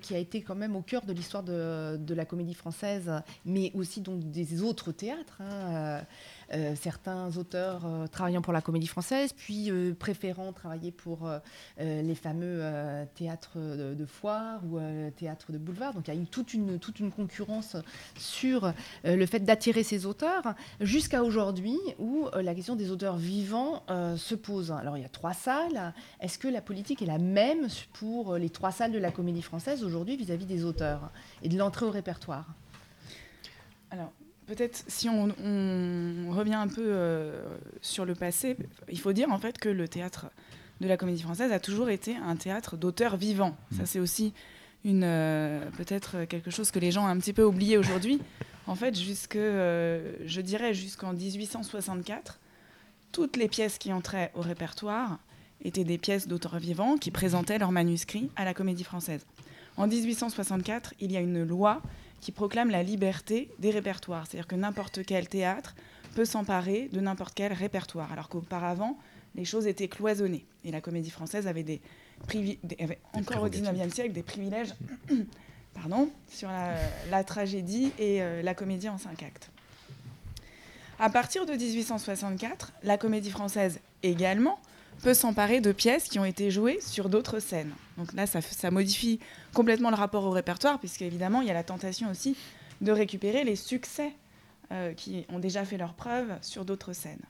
qui a été quand même au cœur de l'histoire de, de, la comédie française, mais aussi donc des autres théâtres. Hein, euh, certains auteurs euh, travaillant pour la comédie française, puis euh, préférant travailler pour les fameux théâtres de, foire ou théâtres de boulevard. Donc il y a toute une, concurrence sur le fait d'attirer ces auteurs, jusqu'à aujourd'hui où la question des auteurs vivants se pose. Alors il y a trois salles. Est-ce que la politique est la même pour les trois salles de la comédie française aujourd'hui vis-à-vis des auteurs et de l'entrée au répertoire? Peut-être si on, revient un peu euh, sur le passé, il faut dire en fait que le théâtre de la comédie française a toujours été un théâtre d'auteurs vivants. Ça mmh. c'est aussi une euh, peut-être quelque chose que les gens ont un petit peu oublié aujourd'hui. En fait, jusque euh, je dirais jusqu'en 1864, toutes les pièces qui entraient au répertoire étaient des pièces d'auteurs vivants qui présentaient leurs manuscrits à la comédie française. En 1864, il y a une loi qui proclame la liberté des répertoires. C'est-à-dire que n'importe quel théâtre peut s'emparer de n'importe quel répertoire, alors qu'auparavant, les choses étaient cloisonnées. Et la comédie française avait, des avait encore au XIXe siècle des privilèges pardon, sur la, tragédie et euh, la comédie en cinq actes. À partir de 1864, la comédie française également peut s'emparer de pièces qui ont été jouées sur d'autres scènes. Donc là, ça, modifie complètement le rapport au répertoire, puisqu'évidemment, il y a la tentation aussi de récupérer les succès euh, qui ont déjà fait leur preuve sur d'autres scènes.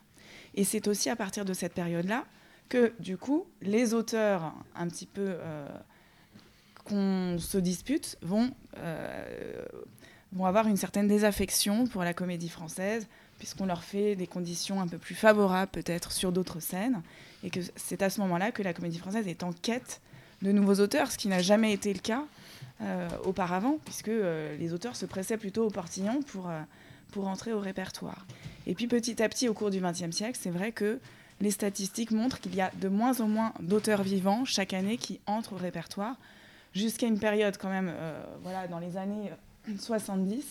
Et c'est aussi à partir de cette période-là que, du coup, les auteurs un petit peu qu'on se dispute vont, vont avoir une certaine désaffection pour la comédie française, puisqu'on leur fait des conditions un peu plus favorables peut-être sur d'autres scènes, et que c'est à ce moment-là que la comédie française est en quête de nouveaux auteurs, ce qui n'a jamais été le cas euh, auparavant, puisque euh, les auteurs se pressaient plutôt au portillon pour, euh, pour entrer au répertoire. Et puis petit à petit, au cours du XXe siècle, c'est vrai que les statistiques montrent qu'il y a de moins en moins d'auteurs vivants chaque année qui entrent au répertoire, jusqu'à une période quand même, voilà, dans les années 70,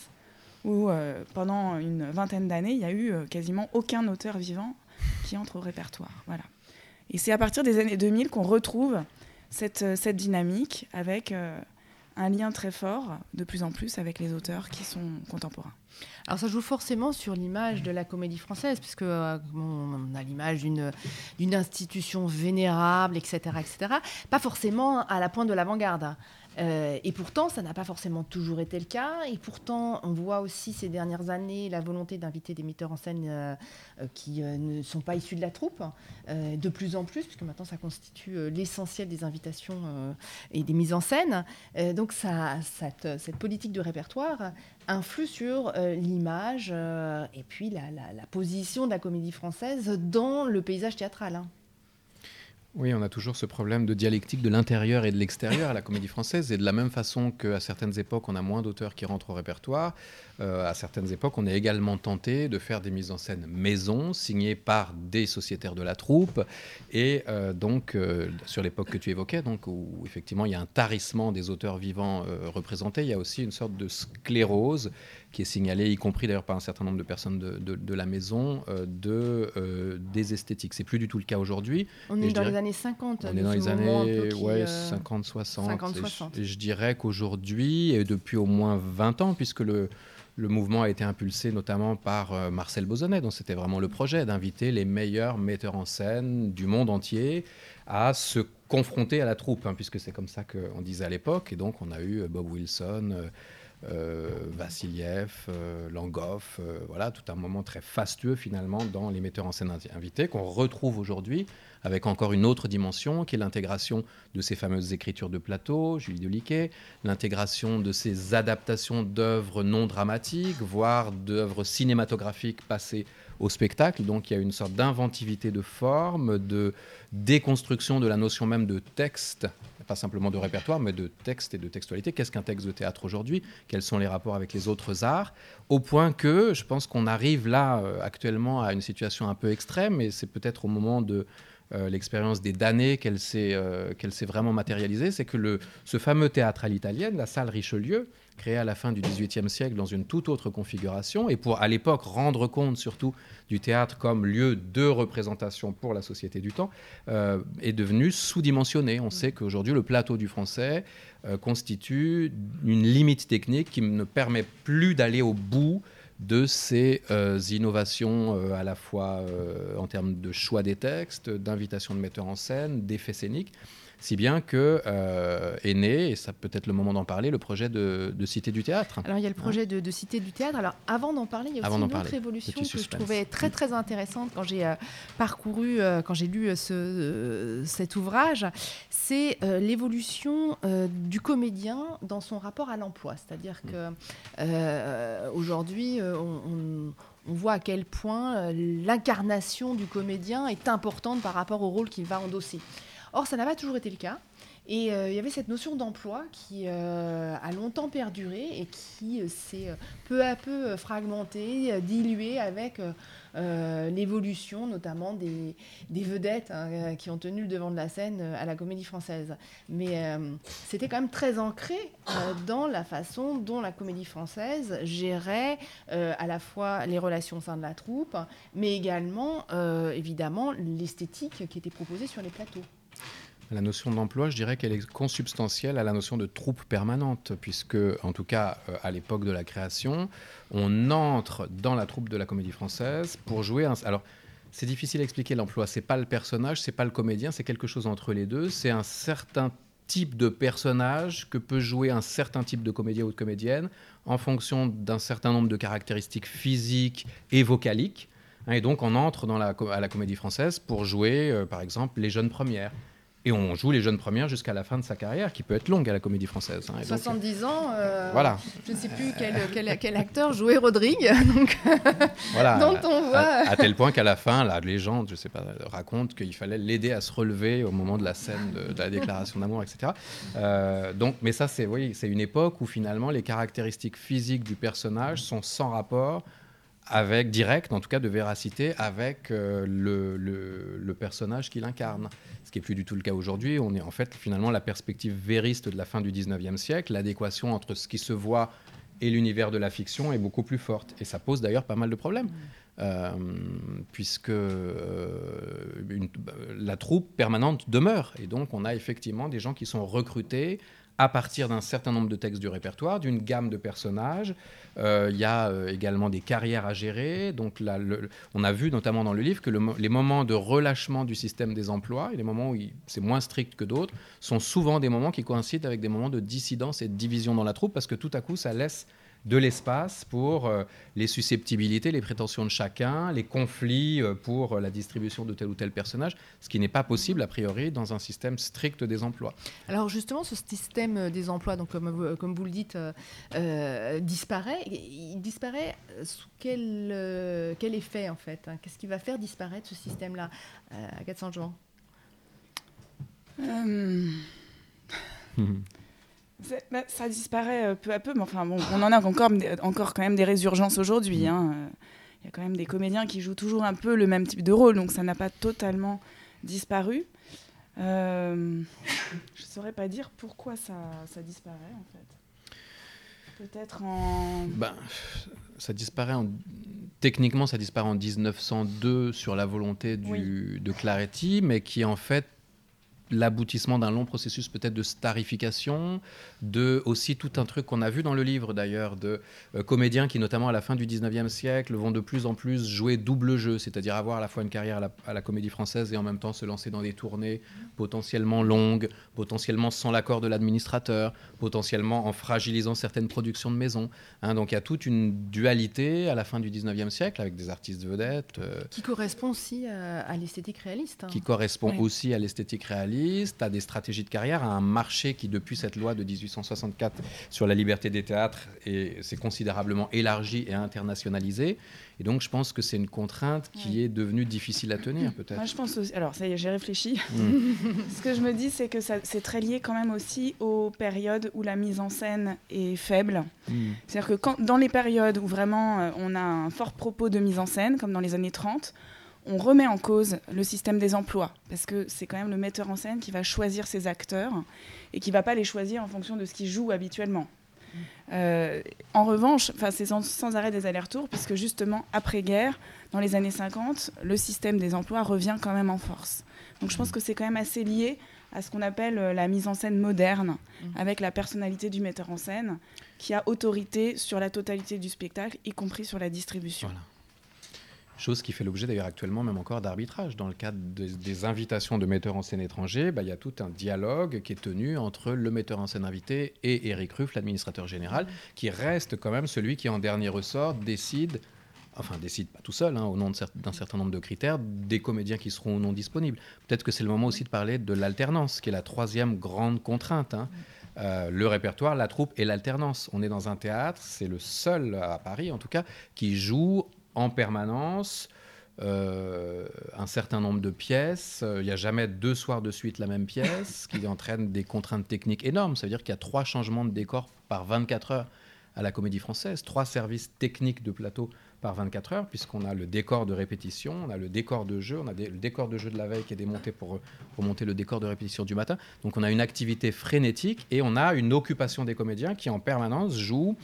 où pendant une vingtaine d'années, il n'y a eu quasiment aucun auteur vivant qui entre au répertoire. Voilà. Et c'est à partir des années 2000 qu'on retrouve cette, cette dynamique avec un lien très fort, de plus en plus, avec les auteurs qui sont contemporains. Alors ça joue forcément sur l'image de la comédie française, puisque euh, on a l'image d'une institution vénérable, etc., etc. Pas forcément à la pointe de l'avant-garde. Euh, et pourtant, ça n'a pas forcément toujours été le cas. Et pourtant, on voit aussi ces dernières années la volonté d'inviter des metteurs en scène euh, euh, qui ne sont pas issus de la troupe, de plus en plus, puisque maintenant ça constitue l'essentiel des invitations et des mises en scène. donc cette, politique de répertoire influe sur l'image et puis la, la, position de la comédie française dans le paysage théâtral. Hein. Oui, on a toujours ce problème de dialectique de l'intérieur et de l'extérieur à la comédie française. Et de la même façon qu'à certaines époques, on a moins d'auteurs qui rentrent au répertoire, euh, à certaines époques, on est également tenté de faire des mises en scène maison, signées par des sociétaires de la troupe. Et euh, donc, euh, sur l'époque que tu évoquais, donc, où effectivement il y a un tarissement des auteurs vivants représentés, il y a aussi une sorte de sclérose qui est signalée, y compris d'ailleurs par un certain nombre de personnes de, la maison, de, des esthétiques. C'est plus du tout le cas aujourd'hui. On est dans les années 50. On est dans les années ouais, 50, 60. 50, 60. Et je, je dirais qu'aujourd'hui, et depuis au moins 20 ans, puisque le, le mouvement a été impulsé notamment par euh, Marcel Bozonnet, dont c'était vraiment le projet d'inviter les meilleurs metteurs en scène du monde entier à se confronter à la troupe, hein, puisque c'est comme ça qu'on disait à l'époque. Et donc on a eu euh, Bob Wilson. Euh, Vassiliev, euh, Langoff, euh, voilà, tout un moment très fastueux finalement dans les metteurs en scène invités qu'on retrouve aujourd'hui avec encore une autre dimension qui est l'intégration de ces fameuses écritures de plateau, Julie Deliquet, l'intégration de ces adaptations d'œuvres non dramatiques, voire d'œuvres cinématographiques passées au spectacle. Donc il y a une sorte d'inventivité de forme, de déconstruction de la notion même de texte pas simplement de répertoire, mais de texte et de textualité. Qu'est-ce qu'un texte de théâtre aujourd'hui? Quels sont les rapports avec les autres arts? Au point que je pense qu'on arrive là euh, actuellement à une situation un peu extrême, et c'est peut-être au moment de euh, l'expérience des damnés qu'elle s'est euh, qu'elle s'est vraiment matérialisée, c'est que le, ce fameux théâtre à l'italienne, la salle Richelieu, créée à la fin du XVIIIe siècle dans une toute autre configuration, et pour à l'époque rendre compte surtout du théâtre comme lieu de représentation pour la société du temps, euh, est devenu sous-dimensionné. On sait qu'aujourd'hui le plateau du français constitue une limite technique qui ne permet plus d'aller au bout de ces euh, innovations euh, à la fois euh, en termes de choix des textes, d'invitation de metteurs en scène, d'effets scéniques si bien que euh, est né, et ça peut être le moment d'en parler, le projet de, Cité du Théâtre. Alors il y a le projet de, Cité du Théâtre. Alors avant d'en parler, il y a aussi une autre évolution que je trouvais très très intéressante quand j'ai euh, parcouru, euh, quand j'ai lu ce, cet ouvrage, c'est l'évolution du comédien dans son rapport à l'emploi. C'est-à-dire mm. que aujourd'hui, on, on voit à quel point l'incarnation du comédien est importante par rapport au rôle qu'il va endosser. Or, ça n'a pas toujours été le cas. Et euh, il y avait cette notion d'emploi qui euh, a longtemps perduré et qui euh, s'est peu à peu fragmentée, diluée avec l'évolution notamment des, vedettes hein, qui ont tenu le devant de la scène à la comédie française. Mais c'était quand même très ancré dans la façon dont la comédie française gérait à la fois les relations au sein de la troupe, mais également évidemment l'esthétique qui était proposée sur les plateaux. La notion d'emploi, je dirais qu'elle est consubstantielle à la notion de troupe permanente, puisque, en tout cas, euh, à l'époque de la création, on entre dans la troupe de la comédie française pour jouer. Alors, c'est difficile à expliquer l'emploi. C'est pas le personnage, c'est pas le comédien, c'est quelque chose entre les deux. C'est un certain type de personnage que peut jouer un certain type de comédien ou de comédienne en fonction d'un certain nombre de caractéristiques physiques et vocaliques et donc on entre à la comédie française pour jouer, euh, par exemple, les jeunes premières. Et on joue les jeunes premières jusqu'à la fin de sa carrière, qui peut être longue à la comédie française. hein. 70 donc, ans, euh, voilà. je ne sais plus quel, quel, quel, acteur jouait Rodrigue, donc, voilà, dont on voit... À, à, tel point qu'à la fin, la légende, je sais pas, raconte qu'il fallait l'aider à se relever au moment de la scène de, de la déclaration d'amour, etc. Euh, donc, mais ça, c'est oui, une époque où finalement les caractéristiques physiques du personnage sont sans rapport avec direct, en tout cas de véracité, avec euh, le, le, le, personnage qu'il incarne. Ce qui n'est plus du tout le cas aujourd'hui. On est en fait finalement la perspective vériste de la fin du 19e siècle. L'adéquation entre ce qui se voit et l'univers de la fiction est beaucoup plus forte. Et ça pose d'ailleurs pas mal de problèmes. Euh, puisque euh, une, la troupe permanente demeure. Et donc on a effectivement des gens qui sont recrutés à partir d'un certain nombre de textes du répertoire, d'une gamme de personnages. Euh, il y a euh, également des carrières à gérer. Donc là, on a vu notamment dans le livre que le, les moments de relâchement du système des emplois, et les moments où c'est moins strict que d'autres, sont souvent des moments qui coïncident avec des moments de dissidence et de division dans la troupe, parce que tout à coup, ça laisse de l'espace pour euh, les susceptibilités, les prétentions de chacun, les conflits euh, pour la distribution de tel ou tel personnage, ce qui n'est pas possible a priori dans un système strict des emplois. Alors justement, ce système des emplois, donc comme vous, comme vous le dites, euh, disparaît. Il disparaît sous quel, euh, quel effet en fait hein? Qu'est-ce qui va faire disparaître ce système-là à 400 juin Bah, ça disparaît euh, peu à peu, mais enfin bon, on en a encore, encore quand même des résurgences aujourd'hui. Hein. Il y a quand même des comédiens qui jouent toujours un peu le même type de rôle, donc ça n'a pas totalement disparu. Euh, je ne saurais pas dire pourquoi ça, ça disparaît en fait. Peut-être en. Ben, ça disparaît en... Techniquement, ça disparaît en 1902 sur la volonté du, oui. de Claretti, mais qui en fait l'aboutissement d'un long processus peut-être de starification, de aussi tout un truc qu'on a vu dans le livre d'ailleurs, de euh, comédiens qui notamment à la fin du 19e siècle vont de plus en plus jouer double jeu, c'est-à-dire avoir à la fois une carrière à la, à la, comédie française et en même temps se lancer dans des tournées potentiellement longues, potentiellement sans l'accord de l'administrateur, potentiellement en fragilisant certaines productions de maison. Hein, donc il y a toute une dualité à la fin du 19e siècle avec des artistes vedettes. Euh, qui correspond aussi à, l'esthétique réaliste. Hein. Qui correspond aussi à l'esthétique réaliste à des stratégies de carrière, à un marché qui, depuis cette loi de 1864 sur la liberté des théâtres, s'est considérablement élargi et internationalisé. Et donc, je pense que c'est une contrainte qui ouais. est devenue difficile à tenir, peut-être. Moi, je pense aussi. Alors, ça y est, j'ai réfléchi. Mm. Ce que je me dis, c'est que c'est très lié quand même aussi aux périodes où la mise en scène est faible. Mm. C'est-à-dire que quand, dans les périodes où vraiment euh, on a un fort propos de mise en scène, comme dans les années 30, on remet en cause le système des emplois, parce que c'est quand même le metteur en scène qui va choisir ses acteurs et qui ne va pas les choisir en fonction de ce qu'ils jouent habituellement. Euh, en revanche, c'est sans, sans, arrêt des allers-retours, puisque justement, après-guerre, dans les années 50, le système des emplois revient quand même en force. Donc je pense que c'est quand même assez lié à ce qu'on appelle la mise en scène moderne, mmh. avec la personnalité du metteur en scène, qui a autorité sur la totalité du spectacle, y compris sur la distribution. Voilà. Chose qui fait l'objet d'ailleurs actuellement même encore d'arbitrage. Dans le cadre des, invitations de metteurs en scène étrangers, bah, il y a tout un dialogue qui est tenu entre le metteur en scène invité et Éric Ruff, l'administrateur général, qui reste quand même celui qui en dernier ressort décide enfin décide pas tout seul, hein, au nom d'un cer certain nombre de critères, des comédiens qui seront ou non disponibles. Peut-être que c'est le moment aussi de parler de l'alternance, qui est la troisième grande contrainte. Hein. Euh, le répertoire, la troupe et l'alternance. On est dans un théâtre, c'est le seul à Paris en tout cas, qui joue en permanence euh, un certain nombre de pièces. Il euh, n'y a jamais deux soirs de suite la même pièce, ce qui entraîne des contraintes techniques énormes. Ça veut dire qu'il y a trois changements de décor par 24 heures à la comédie française, trois services techniques de plateau par 24 heures, puisqu'on a le décor de répétition, on a le décor de jeu, on a des, le décor de jeu de la veille qui est démonté pour, pour monter le décor de répétition du matin. Donc on a une activité frénétique et on a une occupation des comédiens qui en permanence jouent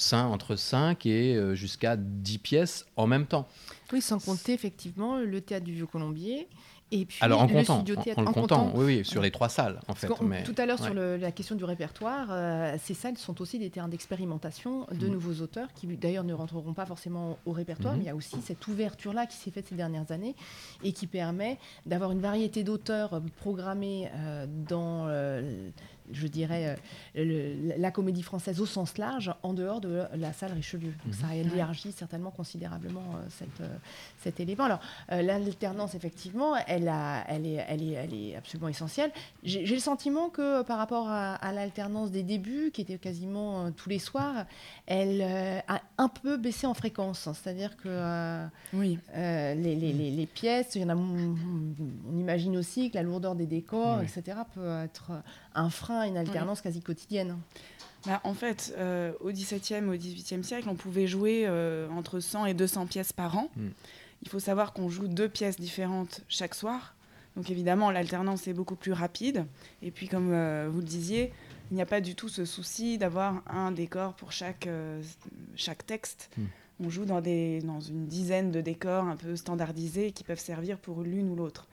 5, entre 5 et euh, jusqu'à 10 pièces en même temps. Oui, sans compter effectivement le théâtre du Vieux-Colombier. Et puis Alors en le comptant, studio théâtre, en, en, en comptant, comptant. oui, oui, sur les trois salles en fait. Mais... Tout à l'heure ouais. sur le, la question du répertoire, euh, ces salles sont aussi des terrains d'expérimentation de mmh. nouveaux auteurs qui d'ailleurs ne rentreront pas forcément au répertoire, mmh. mais il y a aussi cette ouverture-là qui s'est faite ces dernières années et qui permet d'avoir une variété d'auteurs programmés euh, dans je dirais, la comédie française au sens large, en dehors de la salle Richelieu. Donc ça mhm. élargit certainement considérablement cette, cet élément. Alors, l'alternance, effectivement, elle, a, elle, est, elle, est, elle est absolument essentielle. J'ai le sentiment que par rapport à, à l'alternance des débuts, qui était quasiment tous les soirs, elle a un peu baissé en fréquence. C'est-à-dire que oui. les, les, les, pièces, il y en a, on imagine aussi que la lourdeur des décors, etc., peut être un frein à une alternance quasi quotidienne. Bah, en fait, euh, au XVIIe au XVIIIe siècle, on pouvait jouer euh, entre 100 et 200 pièces par an. Mm. Il faut savoir qu'on joue deux pièces différentes chaque soir. Donc évidemment, l'alternance est beaucoup plus rapide. Et puis, comme euh, vous le disiez, il n'y a pas du tout ce souci d'avoir un décor pour chaque, chaque texte. Mm. On joue dans, des, dans une dizaine de décors un peu standardisés qui peuvent servir pour l'une ou l'autre.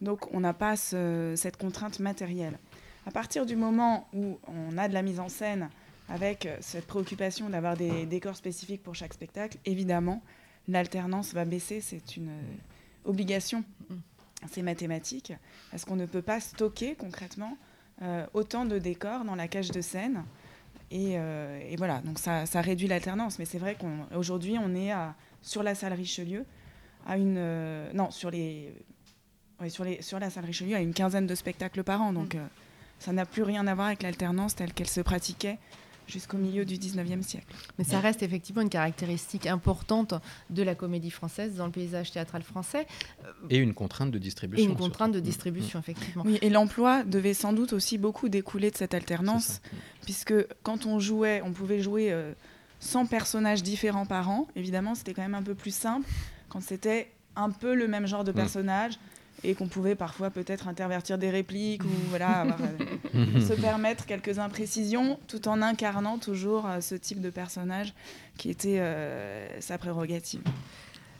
Donc on n'a pas cette contrainte matérielle. À partir du moment où on a de la mise en scène avec cette préoccupation d'avoir des décors spécifiques pour chaque spectacle, évidemment, l'alternance va baisser, c'est une obligation, c'est mathématique, parce qu'on ne peut pas stocker concrètement euh, autant de décors dans la cage de scène. Euh, et, voilà, donc ça, réduit l'alternance. Mais c'est vrai qu'aujourd'hui, on, est sur la salle Richelieu, à une, euh, non, sur les sur, les, sur la salle Richelieu, a une quinzaine de spectacles par an. Donc, mm. Ça n'a plus rien à voir avec l'alternance telle qu'elle se pratiquait jusqu'au milieu du 19e siècle. Mais ça reste effectivement une caractéristique importante de la comédie française dans le paysage théâtral français. Euh, et une contrainte de distribution. Et une contrainte de distribution, mm. effectivement. Oui, et l'emploi devait sans doute aussi beaucoup découler de cette alternance, puisque quand on jouait, on pouvait jouer 100 euh, personnages différents par an. Évidemment, c'était quand même un peu plus simple quand c'était un peu le même genre de mm. personnage et qu'on pouvait parfois peut-être intervertir des répliques ou voilà, euh, se permettre quelques imprécisions tout en incarnant toujours euh, ce type de personnage qui était euh, sa prérogative.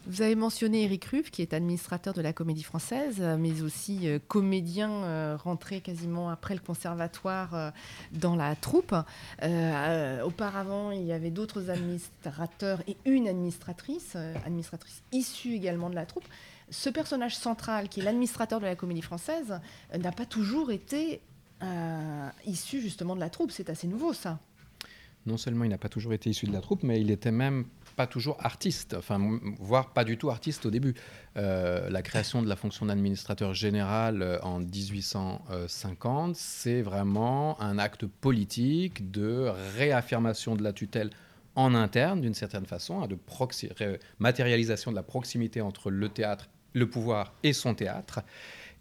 Vous avez mentionné Eric Ruff, qui est administrateur de la Comédie Française, mais aussi comédien rentré quasiment après le conservatoire dans la troupe. auparavant, il y avait d'autres administrateurs et une administratrice, administratrice issue également de la troupe ce personnage central, qui est l'administrateur de la comédie française, euh, n'a pas toujours été euh, issu justement de la troupe. C'est assez nouveau, ça. Non seulement il n'a pas toujours été issu de la troupe, mais il était même pas toujours artiste, enfin, voire pas du tout artiste au début. Euh, la création de la fonction d'administrateur général en 1850, c'est vraiment un acte politique de réaffirmation de la tutelle en interne, d'une certaine façon, hein, de matérialisation de la proximité entre le théâtre le pouvoir et son théâtre.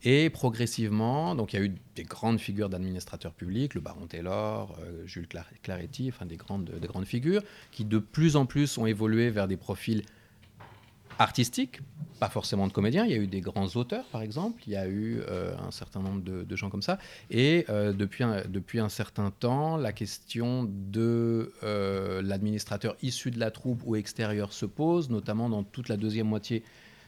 Et progressivement, donc il y a eu des grandes figures d'administrateurs publics, le baron Taylor, euh, Jules Claretti, enfin des grandes, des grandes figures, qui de plus en plus ont évolué vers des profils artistiques, pas forcément de comédiens. Il y a eu des grands auteurs, par exemple. Il y a eu euh, un certain nombre de, gens comme ça. Et euh, depuis, un, depuis un certain temps, la question de l'administrateur issu de la troupe ou extérieur se pose, notamment dans toute la deuxième moitié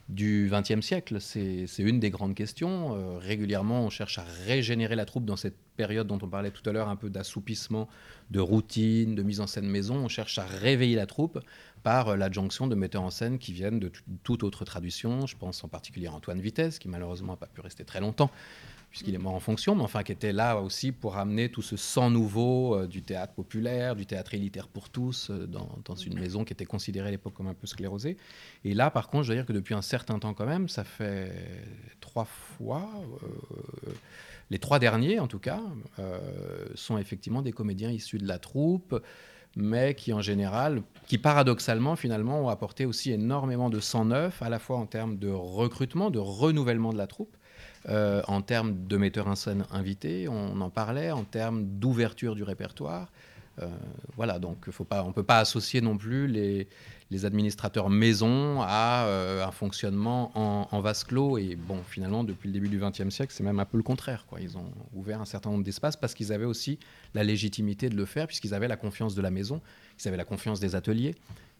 du XXe siècle. C'est une des grandes questions. Euh, régulièrement, on cherche à régénérer la troupe dans cette période dont on parlait tout à l'heure, un peu d'assoupissement, de routine, de mise en scène maison. On cherche à réveiller la troupe par euh, l'adjonction de metteurs en scène qui viennent de toute autre tradition. Je pense en particulier à Antoine Vitesse, qui malheureusement n'a pas pu rester très longtemps, puisqu'il est mort en fonction, mais enfin qui était là aussi pour amener tout ce sang nouveau euh, du théâtre populaire, du théâtre élitaire pour tous, euh, dans, une maison qui était considérée à l'époque comme un peu sclérosée. Et là, par contre, je veux dire que depuis un certain temps quand même, ça fait trois fois, euh, les trois derniers en tout cas, sont effectivement des comédiens issus de la troupe mais qui en général, qui paradoxalement finalement ont apporté aussi énormément de sang neuf, à la fois en termes de recrutement, de renouvellement de la troupe, euh, en termes de metteurs en scène invités, on en parlait, en termes d'ouverture du répertoire. Euh, voilà, donc faut pas, on ne peut pas associer non plus les, administrateurs maison à euh, un fonctionnement en, vase clos. Et bon, finalement, depuis le début du XXe siècle, c'est même un peu le contraire. Ils ont ouvert un certain nombre d'espaces parce qu'ils avaient aussi la légitimité de le faire, puisqu'ils avaient la confiance de la maison, ils avaient la confiance des ateliers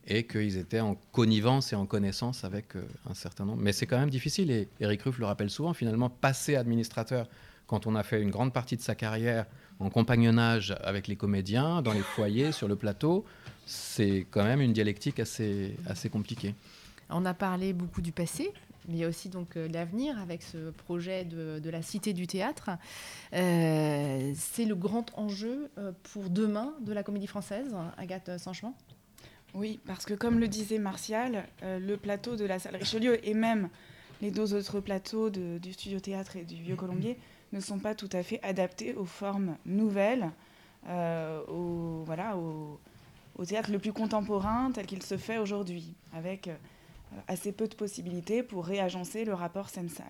et qu'ils étaient en connivence et en connaissance avec euh, un certain nombre. Mais c'est quand même difficile, et Eric Ruff le rappelle souvent, finalement, passer administrateur quand on a fait une grande partie de sa carrière en compagnonnage avec les comédiens, dans les foyers, sur le plateau, c'est quand même une dialectique assez, assez compliquée. On a parlé beaucoup du passé, il y a aussi donc l'avenir avec ce projet de, la Cité du théâtre. c'est le grand enjeu pour demain de la comédie française, Agathe Sanchement Oui, parce que comme le disait Martial, le plateau de la salle Richelieu et même les deux autres plateaux du studio théâtre et du Vieux Colombier ne sont pas tout à fait adaptés aux formes nouvelles, euh, au, voilà, au, théâtre le plus contemporain tel qu'il se fait aujourd'hui, avec euh, assez peu de possibilités pour réagencer le rapport scène-salle.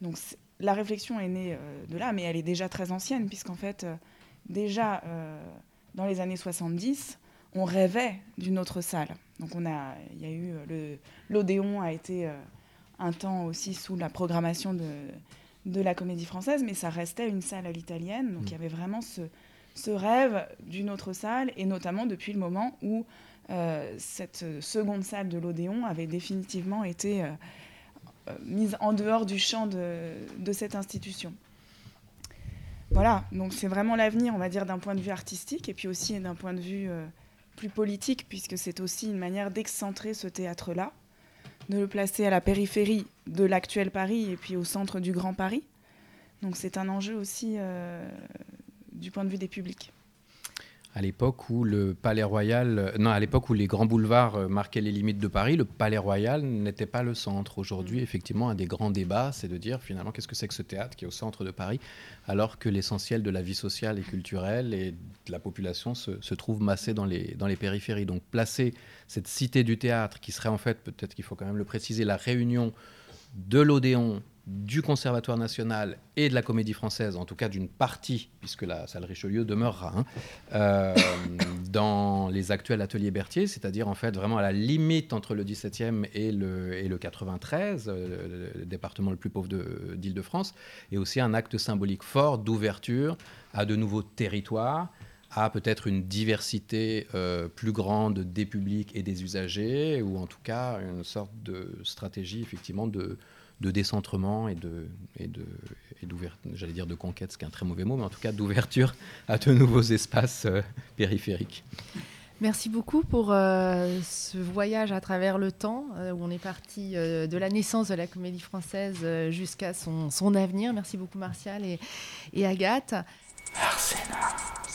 Donc la réflexion est née euh, de là, mais elle est déjà très ancienne, puisqu'en fait, déjà dans les années 70, on rêvait d'une autre salle. Donc on a, il y a eu l'Odéon a été un temps aussi sous la programmation de, de la comédie française, mais ça restait une salle à l'italienne. Donc il y mm. avait vraiment ce, ce rêve d'une autre salle, et notamment depuis le moment où euh, cette seconde salle de l'Odéon avait définitivement été euh, euh, mise en dehors du champ de, de cette institution. Voilà, donc c'est vraiment l'avenir, on va dire, d'un point de vue artistique, et puis aussi d'un point de vue plus politique, puisque c'est aussi une manière d'excentrer ce théâtre-là de le placer à la périphérie de l'actuel Paris et puis au centre du Grand Paris. Donc c'est un enjeu aussi euh, du point de vue des publics à l'époque où le Palais Royal, euh, non, à l'époque où les grands boulevards euh, marquaient les limites de Paris, le Palais Royal n'était pas le centre. Aujourd'hui, effectivement, un des grands débats, c'est de dire finalement qu'est-ce que c'est que ce théâtre qui est au centre de Paris, alors que l'essentiel de la vie sociale et culturelle et de la population se, se trouve massé dans les, dans les périphéries. Donc placer cette cité du théâtre, qui serait en fait, peut-être qu'il faut quand même le préciser, la réunion de l'Odéon, du Conservatoire national et de la Comédie française, en tout cas d'une partie, puisque la salle Richelieu demeurera, hein, euh, dans les actuels ateliers Berthier, c'est-à-dire en fait vraiment à la limite entre le 17e et le, et le 93, euh, le département le plus pauvre d'Île-de-France, et aussi un acte symbolique fort d'ouverture à de nouveaux territoires à peut-être une diversité euh, plus grande des publics et des usagers, ou en tout cas une sorte de stratégie effectivement de, de décentrement et de, et de j'allais dire de conquête, ce qui est un très mauvais mot, mais en tout cas d'ouverture à de nouveaux espaces euh, périphériques. Merci beaucoup pour euh, ce voyage à travers le temps, euh, où on est parti de la naissance de la comédie française jusqu'à son, son, avenir. Merci beaucoup Martial et, et Agathe. Arsena.